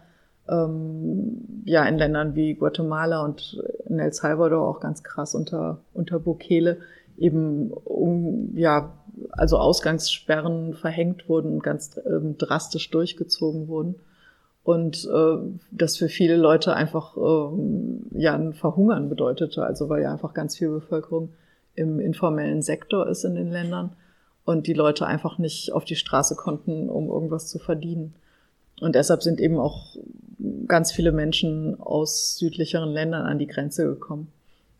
ähm, ja, in Ländern wie Guatemala und in El Salvador auch ganz krass unter, unter Bukele eben, um, ja, also Ausgangssperren verhängt wurden und ganz ähm, drastisch durchgezogen wurden und äh, das für viele Leute einfach äh, ja ein Verhungern bedeutete, also weil ja einfach ganz viel Bevölkerung im informellen Sektor ist in den Ländern und die Leute einfach nicht auf die Straße konnten, um irgendwas zu verdienen. Und deshalb sind eben auch ganz viele Menschen aus südlicheren Ländern an die Grenze gekommen.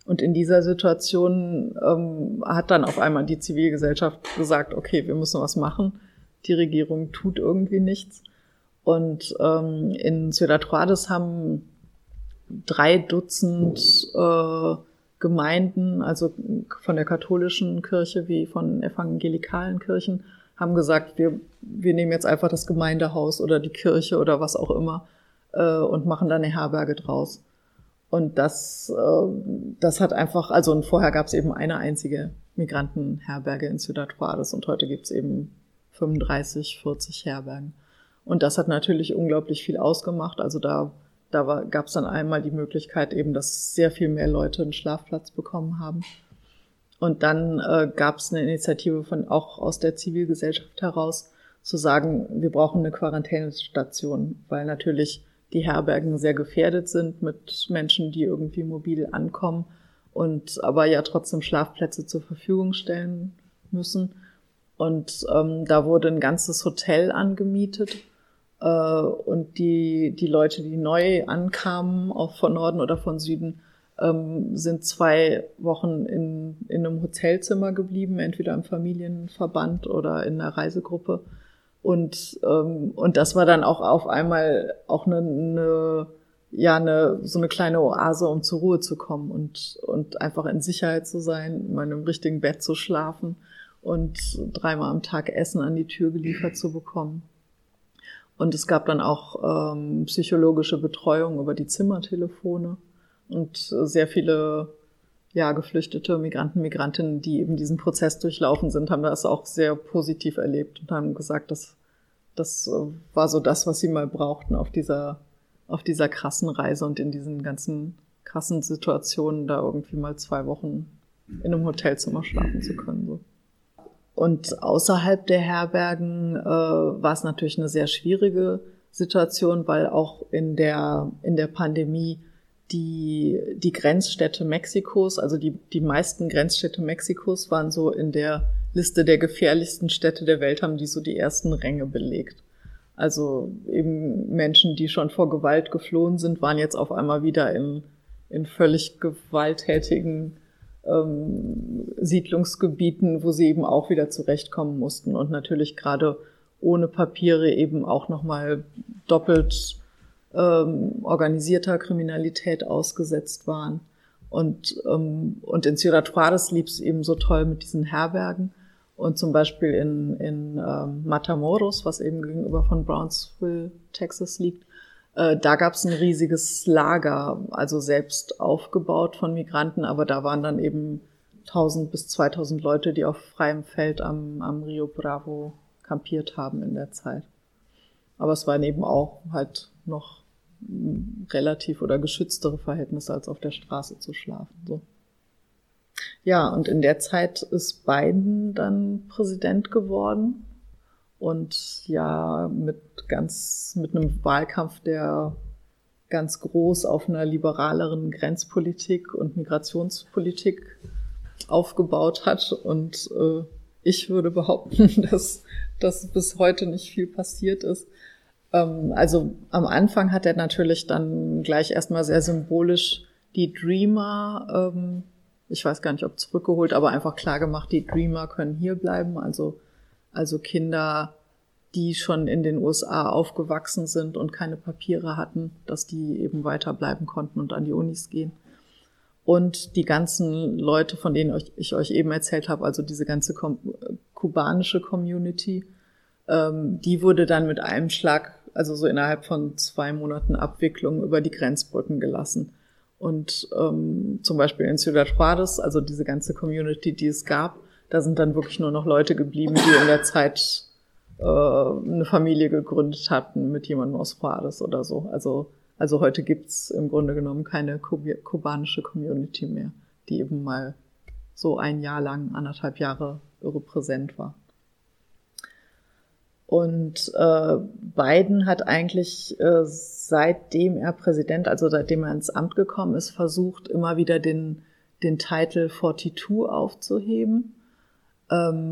Und in dieser Situation ähm, hat dann auf einmal die Zivilgesellschaft gesagt, okay, wir müssen was machen. Die Regierung tut irgendwie nichts. Und ähm, in Ciudad Juarez haben drei Dutzend äh, Gemeinden, also von der katholischen Kirche wie von evangelikalen Kirchen, haben gesagt, wir, wir nehmen jetzt einfach das Gemeindehaus oder die Kirche oder was auch immer äh, und machen da eine Herberge draus. Und das, äh, das hat einfach, also und vorher gab es eben eine einzige Migrantenherberge in Ciudad Juarez und heute gibt es eben 35, 40 Herbergen. Und das hat natürlich unglaublich viel ausgemacht. Also da, da gab es dann einmal die Möglichkeit eben, dass sehr viel mehr Leute einen Schlafplatz bekommen haben. Und dann äh, gab es eine Initiative von auch aus der Zivilgesellschaft heraus, zu sagen, wir brauchen eine Quarantänestation, weil natürlich die Herbergen sehr gefährdet sind mit Menschen, die irgendwie mobil ankommen und aber ja trotzdem Schlafplätze zur Verfügung stellen müssen. Und ähm, da wurde ein ganzes Hotel angemietet. Äh, und die, die Leute, die neu ankamen, auch von Norden oder von Süden, ähm, sind zwei Wochen in, in einem Hotelzimmer geblieben, entweder im Familienverband oder in einer Reisegruppe und, ähm, und das war dann auch auf einmal auch eine, eine ja, eine, so eine kleine Oase, um zur Ruhe zu kommen und, und einfach in Sicherheit zu sein, in meinem richtigen Bett zu schlafen und dreimal am Tag Essen an die Tür geliefert zu bekommen. Und es gab dann auch ähm, psychologische Betreuung über die Zimmertelefone und sehr viele ja, geflüchtete Migranten, Migrantinnen, die eben diesen Prozess durchlaufen sind, haben das auch sehr positiv erlebt und haben gesagt, dass das äh, war so das, was sie mal brauchten auf dieser, auf dieser krassen Reise und in diesen ganzen krassen Situationen, da irgendwie mal zwei Wochen in einem Hotelzimmer schlafen zu können. So. Und außerhalb der Herbergen äh, war es natürlich eine sehr schwierige Situation, weil auch in der, in der Pandemie die, die Grenzstädte Mexikos, also die, die meisten Grenzstädte Mexikos waren so in der Liste der gefährlichsten Städte der Welt, haben die so die ersten Ränge belegt. Also eben Menschen, die schon vor Gewalt geflohen sind, waren jetzt auf einmal wieder in, in völlig gewalttätigen ähm, Siedlungsgebieten, wo sie eben auch wieder zurechtkommen mussten und natürlich gerade ohne Papiere eben auch nochmal doppelt ähm, organisierter Kriminalität ausgesetzt waren. Und, ähm, und in Ciudad Juarez lief es eben so toll mit diesen Herbergen. Und zum Beispiel in, in ähm, Matamoros, was eben gegenüber von Brownsville, Texas liegt, äh, da gab es ein riesiges Lager, also selbst aufgebaut von Migranten, aber da waren dann eben 1000 bis 2000 Leute, die auf freiem Feld am, am Rio Bravo kampiert haben in der Zeit. Aber es waren eben auch halt noch relativ oder geschütztere Verhältnisse als auf der Straße zu schlafen. So. Ja, und in der Zeit ist Biden dann Präsident geworden und ja mit ganz mit einem Wahlkampf, der ganz groß auf einer liberaleren Grenzpolitik und Migrationspolitik aufgebaut hat. Und äh, ich würde behaupten, dass, dass bis heute nicht viel passiert ist. Ähm, also am Anfang hat er natürlich dann gleich erstmal sehr symbolisch die Dreamer, ähm, ich weiß gar nicht, ob zurückgeholt, aber einfach klar gemacht, die Dreamer können hier bleiben. Also, also Kinder, die schon in den USA aufgewachsen sind und keine Papiere hatten, dass die eben weiterbleiben konnten und an die Unis gehen. Und die ganzen Leute, von denen ich euch eben erzählt habe, also diese ganze kubanische Community, ähm, die wurde dann mit einem Schlag also so innerhalb von zwei Monaten Abwicklung über die Grenzbrücken gelassen. Und ähm, zum Beispiel in Ciudad Juarez, also diese ganze Community, die es gab, da sind dann wirklich nur noch Leute geblieben, die in der Zeit äh, eine Familie gegründet hatten mit jemandem aus Juarez oder so. Also, also heute gibt's im Grunde genommen keine kubanische Community mehr, die eben mal so ein Jahr lang, anderthalb Jahre irre präsent war. Und äh, Biden hat eigentlich äh, seitdem er Präsident, also seitdem er ins Amt gekommen ist, versucht, immer wieder den, den Titel 42 aufzuheben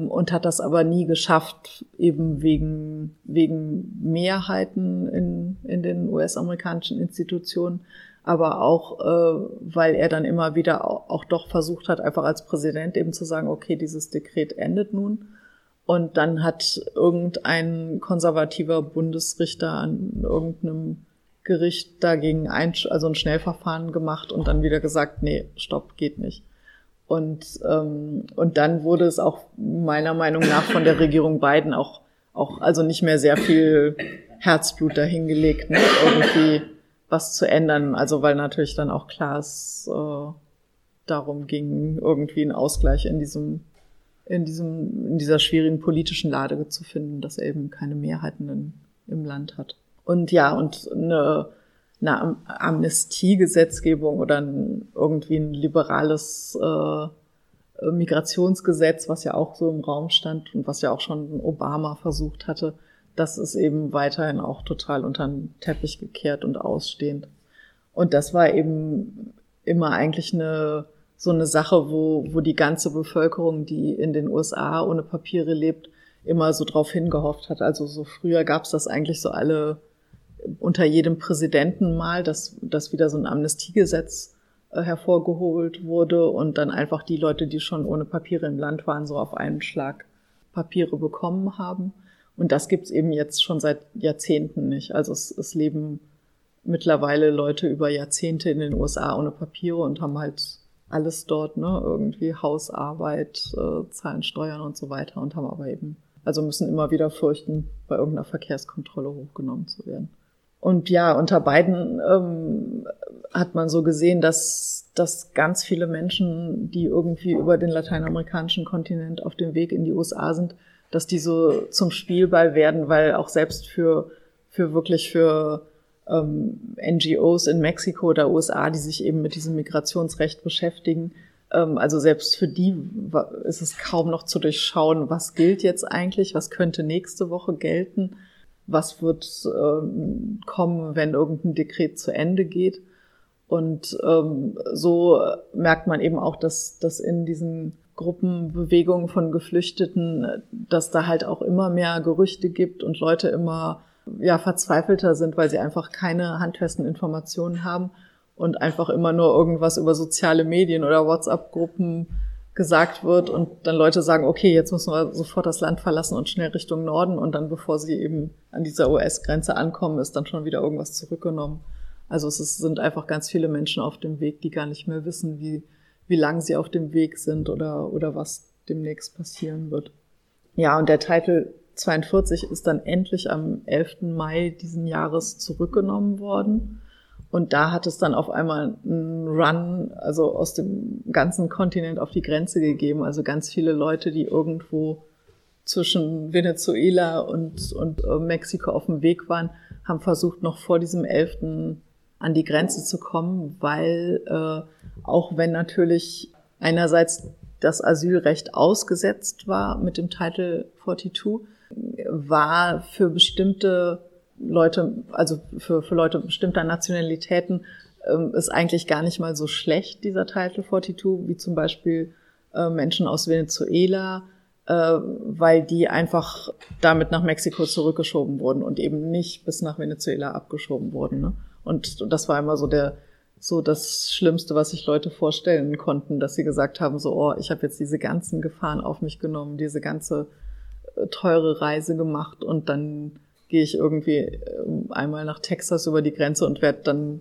und hat das aber nie geschafft, eben wegen, wegen Mehrheiten in, in den US-amerikanischen Institutionen. aber auch, äh, weil er dann immer wieder auch, auch doch versucht hat, einfach als Präsident eben zu sagen, okay, dieses Dekret endet nun. Und dann hat irgendein konservativer Bundesrichter an irgendeinem Gericht dagegen ein, also ein Schnellverfahren gemacht und dann wieder gesagt, nee, stopp, geht nicht. Und, ähm, und dann wurde es auch meiner Meinung nach von der Regierung Biden auch, auch also nicht mehr sehr viel Herzblut dahingelegt, ne? irgendwie was zu ändern. Also weil natürlich dann auch klar ist, äh, darum ging, irgendwie einen Ausgleich in diesem, in diesem, in dieser schwierigen politischen Lage zu finden, dass er eben keine Mehrheiten in, im Land hat. Und ja, und eine, eine Amnestiegesetzgebung oder ein, irgendwie ein liberales äh, Migrationsgesetz, was ja auch so im Raum stand und was ja auch schon Obama versucht hatte, das ist eben weiterhin auch total unter den Teppich gekehrt und ausstehend. Und das war eben immer eigentlich eine so eine Sache, wo, wo die ganze Bevölkerung, die in den USA ohne Papiere lebt, immer so drauf hingehofft hat. Also so früher gab es das eigentlich so alle unter jedem Präsidenten mal, dass, dass wieder so ein Amnestiegesetz äh, hervorgeholt wurde und dann einfach die Leute, die schon ohne Papiere im Land waren, so auf einen Schlag Papiere bekommen haben. Und das gibt's eben jetzt schon seit Jahrzehnten nicht. Also es, es leben mittlerweile Leute über Jahrzehnte in den USA ohne Papiere und haben halt alles dort, ne, irgendwie Hausarbeit, äh, zahlen Steuern und so weiter und haben aber eben, also müssen immer wieder fürchten, bei irgendeiner Verkehrskontrolle hochgenommen zu werden. Und ja, unter beiden ähm, hat man so gesehen, dass, dass ganz viele Menschen, die irgendwie über den lateinamerikanischen Kontinent auf dem Weg in die USA sind, dass die so zum Spielball werden, weil auch selbst für, für wirklich für ähm, NGOs in Mexiko oder USA, die sich eben mit diesem Migrationsrecht beschäftigen, ähm, also selbst für die ist es kaum noch zu durchschauen, was gilt jetzt eigentlich, was könnte nächste Woche gelten, was wird ähm, kommen, wenn irgendein Dekret zu Ende geht. Und ähm, so merkt man eben auch, dass, dass in diesen Gruppenbewegungen von Geflüchteten, dass da halt auch immer mehr Gerüchte gibt und Leute immer ja verzweifelter sind, weil sie einfach keine handfesten Informationen haben und einfach immer nur irgendwas über soziale Medien oder WhatsApp-Gruppen gesagt wird und dann Leute sagen, okay, jetzt müssen wir sofort das Land verlassen und schnell Richtung Norden und dann, bevor sie eben an dieser US-Grenze ankommen, ist dann schon wieder irgendwas zurückgenommen. Also es ist, sind einfach ganz viele Menschen auf dem Weg, die gar nicht mehr wissen, wie wie lang sie auf dem Weg sind oder, oder was demnächst passieren wird. Ja, und der Titel 42 ist dann endlich am 11. Mai diesen Jahres zurückgenommen worden. Und da hat es dann auf einmal einen Run, also aus dem ganzen Kontinent auf die Grenze gegeben. Also ganz viele Leute, die irgendwo zwischen Venezuela und, und äh, Mexiko auf dem Weg waren, haben versucht, noch vor diesem 11 an die Grenze zu kommen, weil äh, auch wenn natürlich einerseits das Asylrecht ausgesetzt war mit dem Title 42, war für bestimmte Leute, also für, für Leute bestimmter Nationalitäten, ähm, ist eigentlich gar nicht mal so schlecht, dieser Title 42, wie zum Beispiel äh, Menschen aus Venezuela, äh, weil die einfach damit nach Mexiko zurückgeschoben wurden und eben nicht bis nach Venezuela abgeschoben wurden. Ne? Und das war immer so der, so das Schlimmste, was sich Leute vorstellen konnten, dass sie gesagt haben, so, oh, ich habe jetzt diese ganzen Gefahren auf mich genommen, diese ganze äh, teure Reise gemacht und dann gehe ich irgendwie äh, einmal nach Texas über die Grenze und werde dann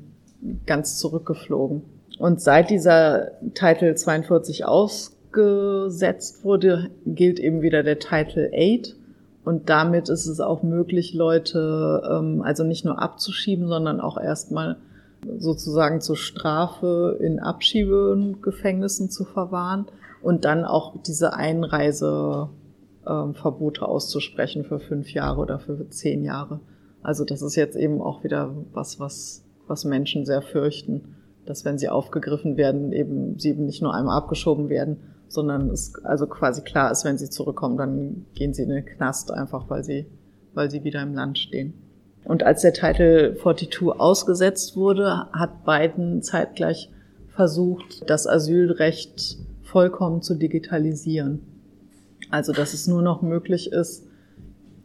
ganz zurückgeflogen. Und seit dieser Titel 42 ausgesetzt wurde, gilt eben wieder der Titel 8 und damit ist es auch möglich, Leute ähm, also nicht nur abzuschieben, sondern auch erstmal sozusagen zur Strafe in Abschiebegefängnissen zu verwahren und dann auch diese Einreiseverbote ähm, auszusprechen für fünf Jahre oder für zehn Jahre. Also das ist jetzt eben auch wieder was, was, was Menschen sehr fürchten, dass wenn sie aufgegriffen werden, eben sie eben nicht nur einmal abgeschoben werden, sondern es also quasi klar ist, wenn sie zurückkommen, dann gehen sie in den Knast einfach, weil sie, weil sie wieder im Land stehen. Und als der Titel 42 ausgesetzt wurde, hat Biden zeitgleich versucht, das Asylrecht vollkommen zu digitalisieren. Also, dass es nur noch möglich ist,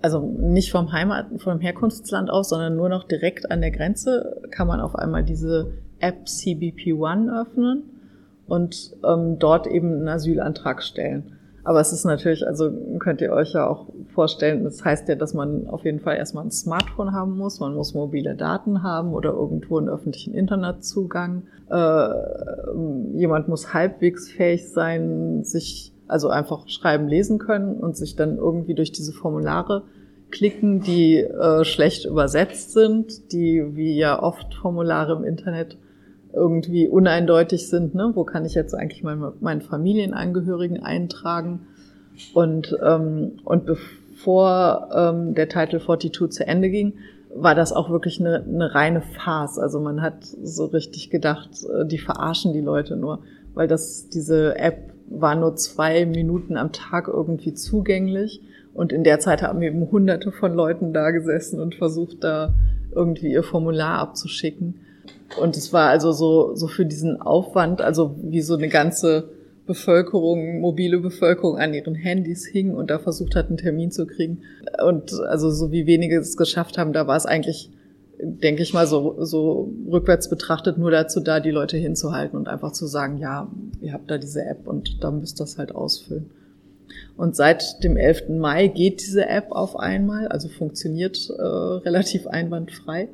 also nicht vom Heimat, vom Herkunftsland aus, sondern nur noch direkt an der Grenze kann man auf einmal diese App CBP One öffnen und ähm, dort eben einen Asylantrag stellen. Aber es ist natürlich, also könnt ihr euch ja auch vorstellen, das heißt ja, dass man auf jeden Fall erstmal ein Smartphone haben muss, man muss mobile Daten haben oder irgendwo einen öffentlichen Internetzugang. Äh, jemand muss halbwegs fähig sein, sich also einfach schreiben, lesen können und sich dann irgendwie durch diese Formulare klicken, die äh, schlecht übersetzt sind, die wie ja oft Formulare im Internet irgendwie uneindeutig sind. Ne? Wo kann ich jetzt eigentlich meine, meinen Familienangehörigen eintragen? Und, ähm, und bevor ähm, der Title 42 zu Ende ging, war das auch wirklich eine, eine reine Farce. Also man hat so richtig gedacht, äh, die verarschen die Leute nur, weil das diese App war nur zwei Minuten am Tag irgendwie zugänglich und in der Zeit haben eben hunderte von Leuten da gesessen und versucht, da irgendwie ihr Formular abzuschicken. Und es war also so, so für diesen Aufwand, also wie so eine ganze Bevölkerung, mobile Bevölkerung an ihren Handys hing und da versucht hat, einen Termin zu kriegen. Und also so wie wenige es geschafft haben, da war es eigentlich, denke ich mal, so, so rückwärts betrachtet nur dazu da, die Leute hinzuhalten und einfach zu sagen, ja, ihr habt da diese App und da müsst ihr das halt ausfüllen. Und seit dem 11. Mai geht diese App auf einmal, also funktioniert äh, relativ einwandfrei.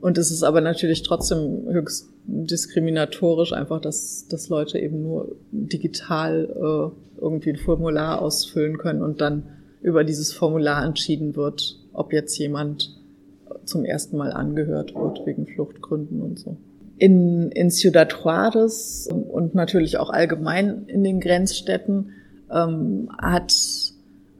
Und es ist aber natürlich trotzdem höchst diskriminatorisch, einfach, dass, dass Leute eben nur digital äh, irgendwie ein Formular ausfüllen können und dann über dieses Formular entschieden wird, ob jetzt jemand zum ersten Mal angehört wird wegen Fluchtgründen und so. In, in Ciudad Juarez und natürlich auch allgemein in den Grenzstädten ähm, hat,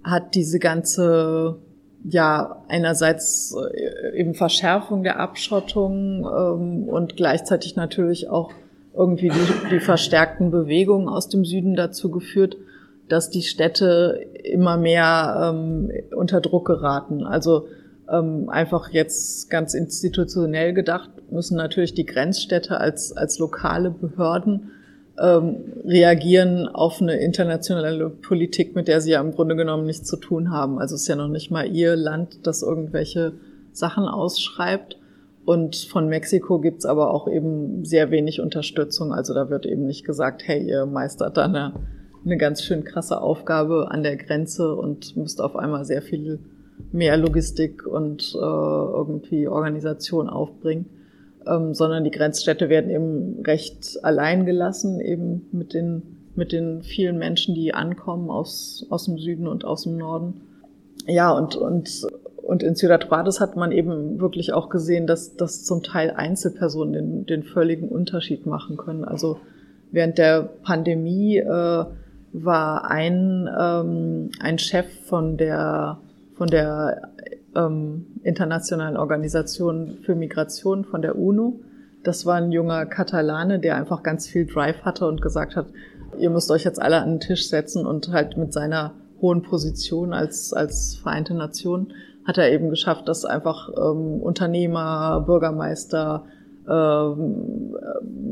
hat diese ganze ja einerseits äh, eben Verschärfung der Abschottung ähm, und gleichzeitig natürlich auch irgendwie die, die verstärkten Bewegungen aus dem Süden dazu geführt, dass die Städte immer mehr ähm, unter Druck geraten. Also ähm, einfach jetzt ganz institutionell gedacht müssen natürlich die Grenzstädte als, als lokale Behörden ähm, reagieren auf eine internationale Politik, mit der sie ja im Grunde genommen nichts zu tun haben. Also es ist ja noch nicht mal ihr Land, das irgendwelche Sachen ausschreibt. Und von Mexiko gibt's aber auch eben sehr wenig Unterstützung. Also da wird eben nicht gesagt, hey, ihr meistert da eine, eine ganz schön krasse Aufgabe an der Grenze und müsst auf einmal sehr viel mehr Logistik und äh, irgendwie Organisation aufbringen ähm, sondern die Grenzstädte werden eben recht allein gelassen, eben mit den, mit den vielen Menschen, die ankommen aus, aus dem Süden und aus dem Norden. Ja, und, und, und in Ciudad Juarez hat man eben wirklich auch gesehen, dass, dass zum Teil Einzelpersonen den, den völligen Unterschied machen können. Also während der Pandemie äh, war ein, ähm, ein Chef von der, von der ähm, internationalen Organisation für Migration von der UNO. Das war ein junger Katalane, der einfach ganz viel Drive hatte und gesagt hat, ihr müsst euch jetzt alle an den Tisch setzen und halt mit seiner hohen Position als, als Vereinte Nation hat er eben geschafft, dass einfach ähm, Unternehmer, Bürgermeister, ähm,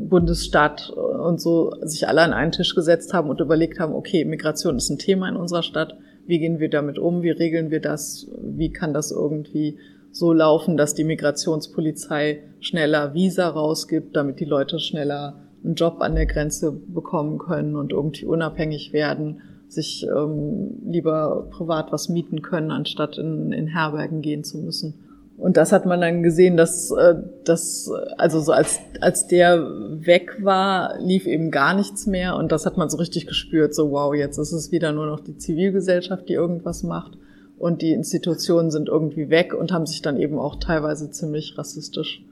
Bundesstaat und so sich alle an einen Tisch gesetzt haben und überlegt haben, okay, Migration ist ein Thema in unserer Stadt wie gehen wir damit um? Wie regeln wir das? Wie kann das irgendwie so laufen, dass die Migrationspolizei schneller Visa rausgibt, damit die Leute schneller einen Job an der Grenze bekommen können und irgendwie unabhängig werden, sich ähm, lieber privat was mieten können, anstatt in, in Herbergen gehen zu müssen. Und das hat man dann gesehen, dass, äh, dass also so als, als der weg war, lief eben gar nichts mehr. Und das hat man so richtig gespürt, so wow, jetzt ist es wieder nur noch die Zivilgesellschaft, die irgendwas macht. Und die Institutionen sind irgendwie weg und haben sich dann eben auch teilweise ziemlich rassistisch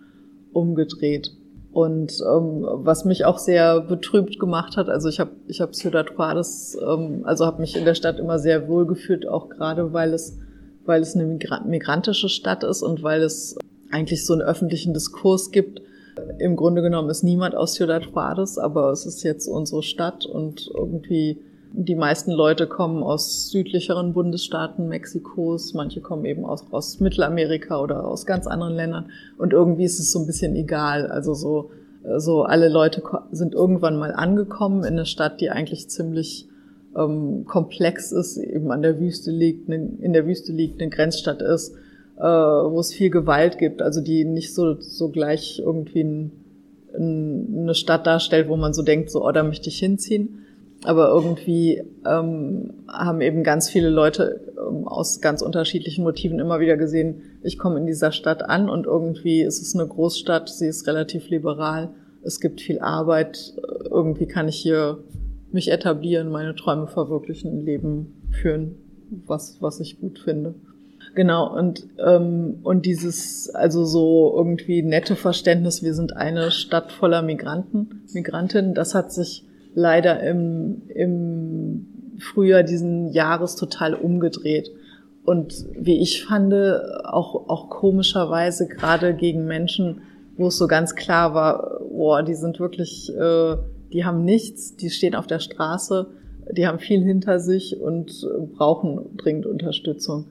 umgedreht. Und ähm, was mich auch sehr betrübt gemacht hat, also ich habe ich hab Ciudad Juarez, ähm, also habe mich in der Stadt immer sehr wohl gefühlt, auch gerade weil es weil es eine migrantische Stadt ist und weil es eigentlich so einen öffentlichen Diskurs gibt. Im Grunde genommen ist niemand aus Ciudad Juarez, aber es ist jetzt unsere Stadt und irgendwie die meisten Leute kommen aus südlicheren Bundesstaaten Mexikos, manche kommen eben aus, aus Mittelamerika oder aus ganz anderen Ländern und irgendwie ist es so ein bisschen egal. Also so, so alle Leute sind irgendwann mal angekommen in eine Stadt, die eigentlich ziemlich ähm, komplex ist, eben an der Wüste liegt, in der Wüste liegt, eine Grenzstadt ist, äh, wo es viel Gewalt gibt, also die nicht so, so gleich irgendwie ein, eine Stadt darstellt, wo man so denkt, so, oh, da möchte ich hinziehen. Aber irgendwie ähm, haben eben ganz viele Leute ähm, aus ganz unterschiedlichen Motiven immer wieder gesehen, ich komme in dieser Stadt an und irgendwie ist es eine Großstadt, sie ist relativ liberal, es gibt viel Arbeit, irgendwie kann ich hier mich etablieren, meine Träume verwirklichen, ein Leben führen, was, was ich gut finde. Genau, und, ähm, und dieses, also so irgendwie nette Verständnis, wir sind eine Stadt voller Migranten, Migrantinnen, das hat sich leider im, im Frühjahr diesen Jahres total umgedreht. Und wie ich fand, auch, auch komischerweise gerade gegen Menschen, wo es so ganz klar war, boah, die sind wirklich, äh, die haben nichts, die stehen auf der Straße, die haben viel hinter sich und brauchen dringend Unterstützung.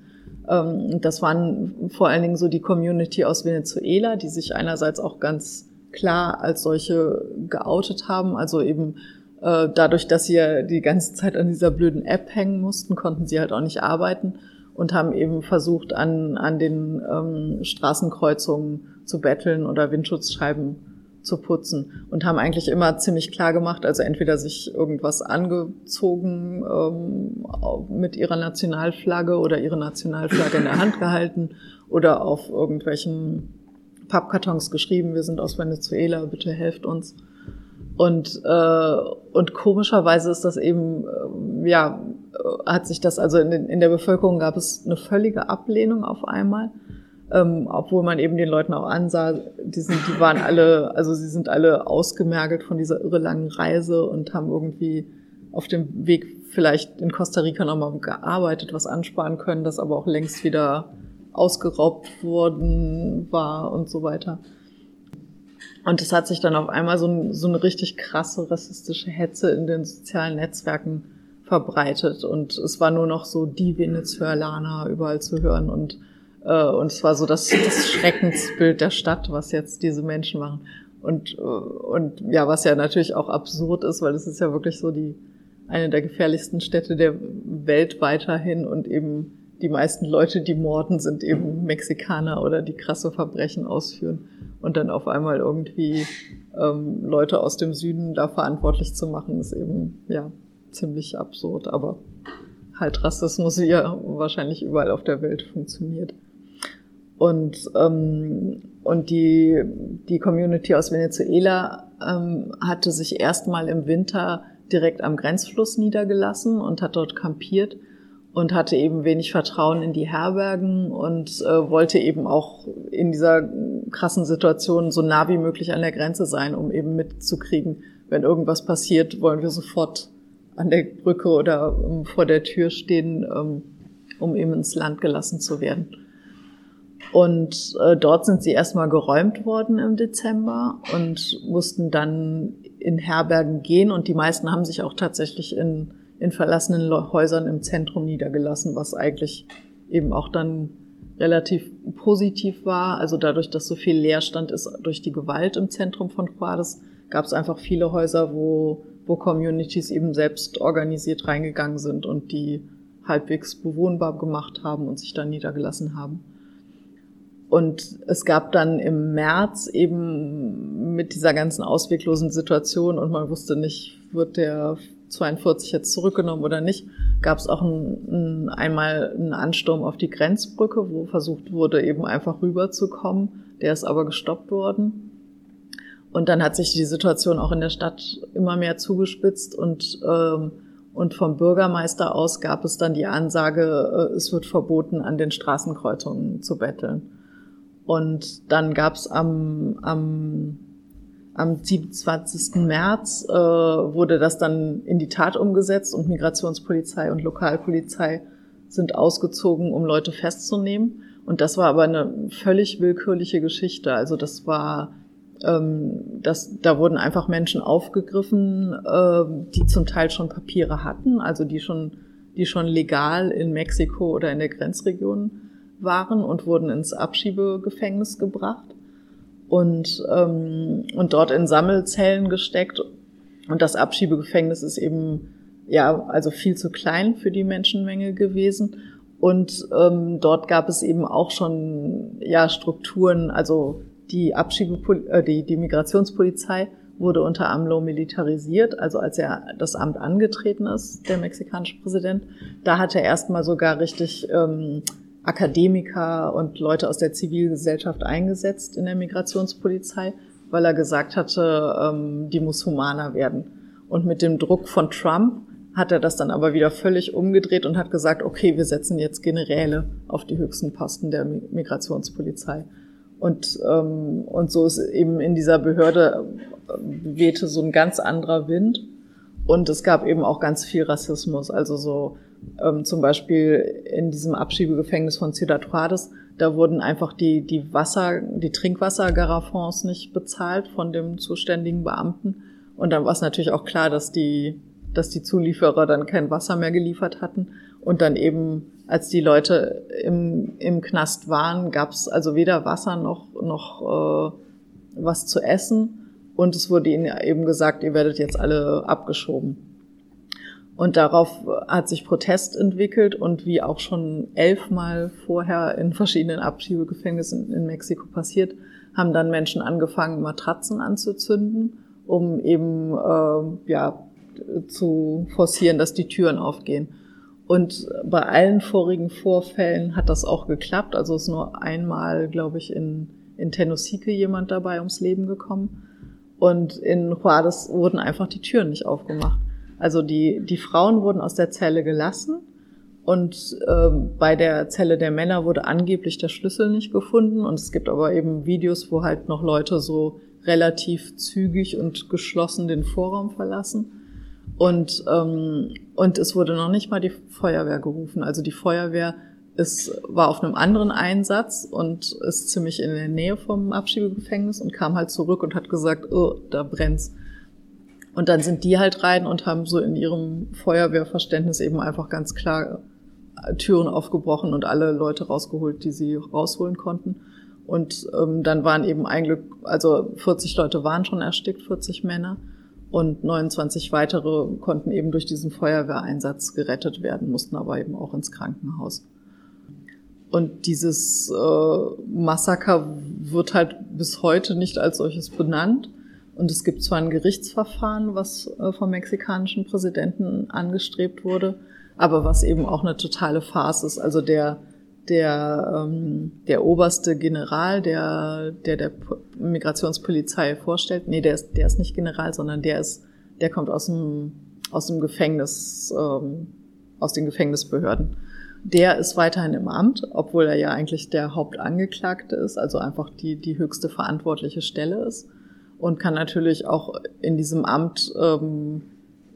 Ähm, das waren vor allen Dingen so die Community aus Venezuela, die sich einerseits auch ganz klar als solche geoutet haben, also eben äh, dadurch, dass sie ja die ganze Zeit an dieser blöden App hängen mussten, konnten sie halt auch nicht arbeiten und haben eben versucht, an, an den ähm, Straßenkreuzungen zu betteln oder Windschutzscheiben zu putzen und haben eigentlich immer ziemlich klar gemacht, also entweder sich irgendwas angezogen ähm, mit ihrer Nationalflagge oder ihre Nationalflagge in der Hand gehalten oder auf irgendwelchen Pappkartons geschrieben, wir sind aus Venezuela, bitte helft uns. Und, äh, und komischerweise ist das eben, äh, ja, hat sich das, also in, in der Bevölkerung gab es eine völlige Ablehnung auf einmal, ähm, obwohl man eben den Leuten auch ansah, die, sind, die waren alle, also sie sind alle ausgemergelt von dieser irre langen Reise und haben irgendwie auf dem Weg vielleicht in Costa Rica nochmal gearbeitet, was ansparen können, das aber auch längst wieder ausgeraubt worden war und so weiter. Und es hat sich dann auf einmal so, so eine richtig krasse rassistische Hetze in den sozialen Netzwerken verbreitet. Und es war nur noch so die Venezuelaner überall zu hören. Und, und es war so das, das Schreckensbild der Stadt, was jetzt diese Menschen machen. Und, äh, und ja, was ja natürlich auch absurd ist, weil es ist ja wirklich so die eine der gefährlichsten Städte der Welt weiterhin und eben die meisten Leute, die morden, sind eben Mexikaner oder die krasse Verbrechen ausführen und dann auf einmal irgendwie ähm, Leute aus dem Süden da verantwortlich zu machen, ist eben ja ziemlich absurd. Aber halt Rassismus ja wahrscheinlich überall auf der Welt funktioniert. Und ähm, und die die Community aus Venezuela ähm, hatte sich erstmal im Winter direkt am Grenzfluss niedergelassen und hat dort kampiert und hatte eben wenig Vertrauen in die Herbergen und äh, wollte eben auch in dieser krassen Situation so nah wie möglich an der Grenze sein, um eben mitzukriegen, wenn irgendwas passiert, wollen wir sofort an der Brücke oder um, vor der Tür stehen, ähm, um eben ins Land gelassen zu werden. Und äh, dort sind sie erstmal geräumt worden im Dezember und mussten dann in Herbergen gehen und die meisten haben sich auch tatsächlich in in verlassenen Häusern im Zentrum niedergelassen, was eigentlich eben auch dann relativ positiv war. Also dadurch, dass so viel Leerstand ist durch die Gewalt im Zentrum von Juarez, gab es einfach viele Häuser, wo, wo Communities eben selbst organisiert reingegangen sind und die halbwegs bewohnbar gemacht haben und sich dann niedergelassen haben. Und es gab dann im März eben mit dieser ganzen ausweglosen Situation und man wusste nicht, wird der 42 jetzt zurückgenommen oder nicht, gab es auch ein, ein, einmal einen Ansturm auf die Grenzbrücke, wo versucht wurde, eben einfach rüberzukommen. Der ist aber gestoppt worden. Und dann hat sich die Situation auch in der Stadt immer mehr zugespitzt und, ähm, und vom Bürgermeister aus gab es dann die Ansage, äh, es wird verboten, an den Straßenkreuzungen zu betteln. Und dann gab es am, am am 27. März äh, wurde das dann in die Tat umgesetzt und Migrationspolizei und Lokalpolizei sind ausgezogen, um Leute festzunehmen. Und das war aber eine völlig willkürliche Geschichte. Also das war, ähm, das, da wurden einfach Menschen aufgegriffen, äh, die zum Teil schon Papiere hatten, also die schon, die schon legal in Mexiko oder in der Grenzregion waren und wurden ins Abschiebegefängnis gebracht und, ähm, und dort in Sammelzellen gesteckt. Und das Abschiebegefängnis ist eben ja also viel zu klein für die Menschenmenge gewesen. Und ähm, dort gab es eben auch schon ja Strukturen, also die Abschiebepol äh, die, die Migrationspolizei wurde unter AMLO militarisiert, also als er das Amt angetreten ist, der mexikanische Präsident. Da hat er erstmal sogar richtig ähm, Akademiker und Leute aus der Zivilgesellschaft eingesetzt in der Migrationspolizei, weil er gesagt hatte, ähm, die muss humaner werden. Und mit dem Druck von Trump hat er das dann aber wieder völlig umgedreht und hat gesagt, okay, wir setzen jetzt Generäle auf die höchsten Posten der Migrationspolizei. Und, ähm, und so ist eben in dieser Behörde äh, wehte so ein ganz anderer Wind. Und es gab eben auch ganz viel Rassismus. Also so ähm, zum Beispiel in diesem Abschiebegefängnis von Ciudad Juarez, da wurden einfach die, die Wasser, die Trinkwassergarafons nicht bezahlt von dem zuständigen Beamten. Und dann war es natürlich auch klar, dass die, dass die Zulieferer dann kein Wasser mehr geliefert hatten. Und dann eben, als die Leute im, im Knast waren, gab es also weder Wasser noch, noch äh, was zu essen. Und es wurde ihnen eben gesagt, ihr werdet jetzt alle abgeschoben. Und darauf hat sich Protest entwickelt und wie auch schon elfmal vorher in verschiedenen Abschiebegefängnissen in Mexiko passiert, haben dann Menschen angefangen, Matratzen anzuzünden, um eben äh, ja zu forcieren, dass die Türen aufgehen. Und bei allen vorigen Vorfällen hat das auch geklappt. Also ist nur einmal, glaube ich, in, in Tenosique jemand dabei ums Leben gekommen. Und in Juarez wurden einfach die Türen nicht aufgemacht. Also die, die Frauen wurden aus der Zelle gelassen und äh, bei der Zelle der Männer wurde angeblich der Schlüssel nicht gefunden. Und es gibt aber eben Videos, wo halt noch Leute so relativ zügig und geschlossen den Vorraum verlassen. Und, ähm, und es wurde noch nicht mal die Feuerwehr gerufen. Also die Feuerwehr ist, war auf einem anderen Einsatz und ist ziemlich in der Nähe vom Abschiebegefängnis und kam halt zurück und hat gesagt, oh, da brennt's. Und dann sind die halt rein und haben so in ihrem Feuerwehrverständnis eben einfach ganz klar äh, Türen aufgebrochen und alle Leute rausgeholt, die sie rausholen konnten. Und ähm, dann waren eben ein Glück, also 40 Leute waren schon erstickt, 40 Männer. Und 29 weitere konnten eben durch diesen Feuerwehreinsatz gerettet werden, mussten aber eben auch ins Krankenhaus. Und dieses äh, Massaker wird halt bis heute nicht als solches benannt. Und es gibt zwar ein Gerichtsverfahren, was äh, vom mexikanischen Präsidenten angestrebt wurde, aber was eben auch eine totale Farce ist. Also der, der, ähm, der oberste General, der, der der Migrationspolizei vorstellt, nee, der ist, der ist nicht General, sondern der ist, der kommt aus dem, aus dem Gefängnis, ähm, aus den Gefängnisbehörden. Der ist weiterhin im Amt, obwohl er ja eigentlich der Hauptangeklagte ist, also einfach die, die höchste verantwortliche Stelle ist und kann natürlich auch in diesem Amt ähm,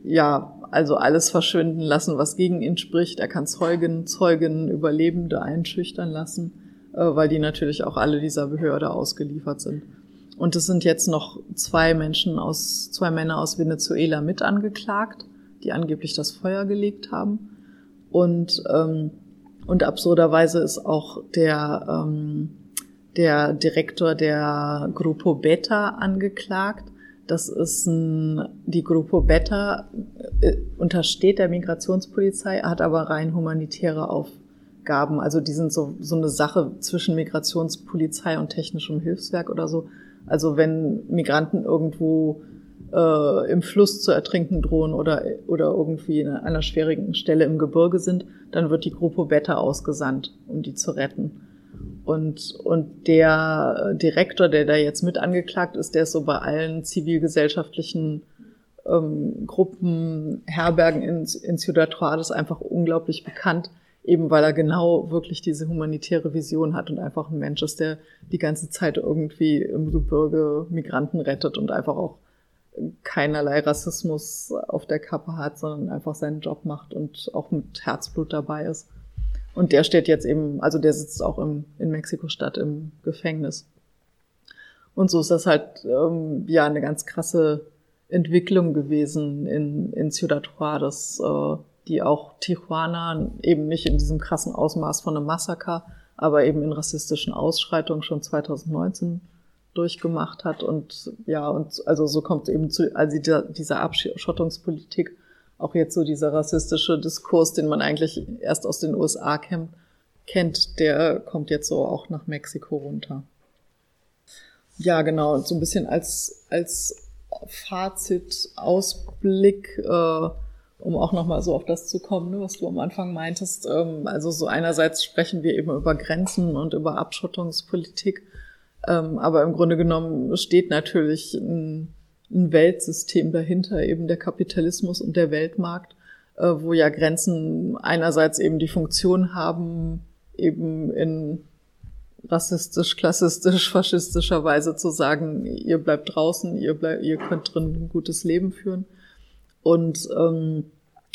ja also alles verschwinden lassen, was gegen ihn spricht. Er kann Zeugen, Zeugen, Überlebende einschüchtern lassen, äh, weil die natürlich auch alle dieser Behörde ausgeliefert sind. Und es sind jetzt noch zwei Menschen aus, zwei Männer aus Venezuela mit angeklagt, die angeblich das Feuer gelegt haben. Und, ähm, und absurderweise ist auch der ähm, der Direktor der Grupo Beta angeklagt. Das ist ein, die Grupo Beta äh, untersteht der Migrationspolizei, hat aber rein humanitäre Aufgaben. Also die sind so, so eine Sache zwischen Migrationspolizei und technischem Hilfswerk oder so. Also wenn Migranten irgendwo äh, im Fluss zu ertrinken drohen oder, oder irgendwie an einer schwierigen Stelle im Gebirge sind, dann wird die Grupo Beta ausgesandt, um die zu retten. Und, und der Direktor, der da jetzt mit angeklagt ist, der ist so bei allen zivilgesellschaftlichen ähm, Gruppen, Herbergen in, in Ciudad Juarez einfach unglaublich bekannt, eben weil er genau wirklich diese humanitäre Vision hat und einfach ein Mensch ist, der die ganze Zeit irgendwie im Gebirge Migranten rettet und einfach auch keinerlei Rassismus auf der Kappe hat, sondern einfach seinen Job macht und auch mit Herzblut dabei ist. Und der steht jetzt eben, also der sitzt auch im, in Mexiko-Stadt im Gefängnis. Und so ist das halt ähm, ja eine ganz krasse Entwicklung gewesen in, in Ciudad Juarez, äh, die auch Tijuana eben nicht in diesem krassen Ausmaß von einem Massaker, aber eben in rassistischen Ausschreitungen schon 2019 durchgemacht hat. Und ja, und also so kommt eben zu also dieser, dieser Abschottungspolitik auch jetzt so dieser rassistische Diskurs, den man eigentlich erst aus den USA kennt, der kommt jetzt so auch nach Mexiko runter. ja, genau, so ein bisschen als, als Fazit, Ausblick, äh, um auch nochmal so auf das zu kommen, ne, was du am Anfang meintest. Ähm, also so einerseits sprechen wir eben über Grenzen und über Abschottungspolitik, ähm, aber im Grunde genommen steht natürlich ein, ein Weltsystem dahinter, eben der Kapitalismus und der Weltmarkt, äh, wo ja Grenzen einerseits eben die Funktion haben, eben in rassistisch, klassistisch, faschistischer Weise zu sagen, ihr bleibt draußen, ihr, bleibt, ihr könnt drin ein gutes Leben führen. Und, ähm,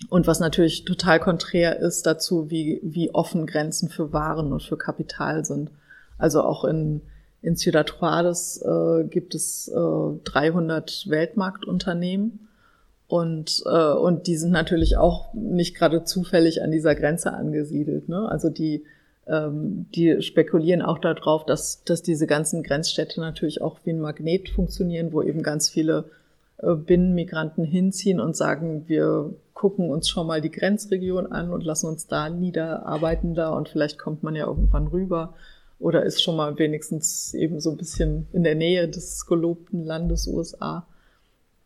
und was natürlich total konträr ist dazu, wie, wie offen Grenzen für Waren und für Kapital sind. Also auch in, in Ciudad Juarez äh, gibt es äh, 300 Weltmarktunternehmen und, äh, und die sind natürlich auch nicht gerade zufällig an dieser Grenze angesiedelt. Ne? Also die ähm, die spekulieren auch darauf, dass, dass diese ganzen Grenzstädte natürlich auch wie ein Magnet funktionieren, wo eben ganz viele äh, Binnenmigranten hinziehen und sagen, wir gucken uns schon mal die Grenzregion an und lassen uns da niederarbeiten da und vielleicht kommt man ja irgendwann rüber oder ist schon mal wenigstens eben so ein bisschen in der Nähe des gelobten Landes USA.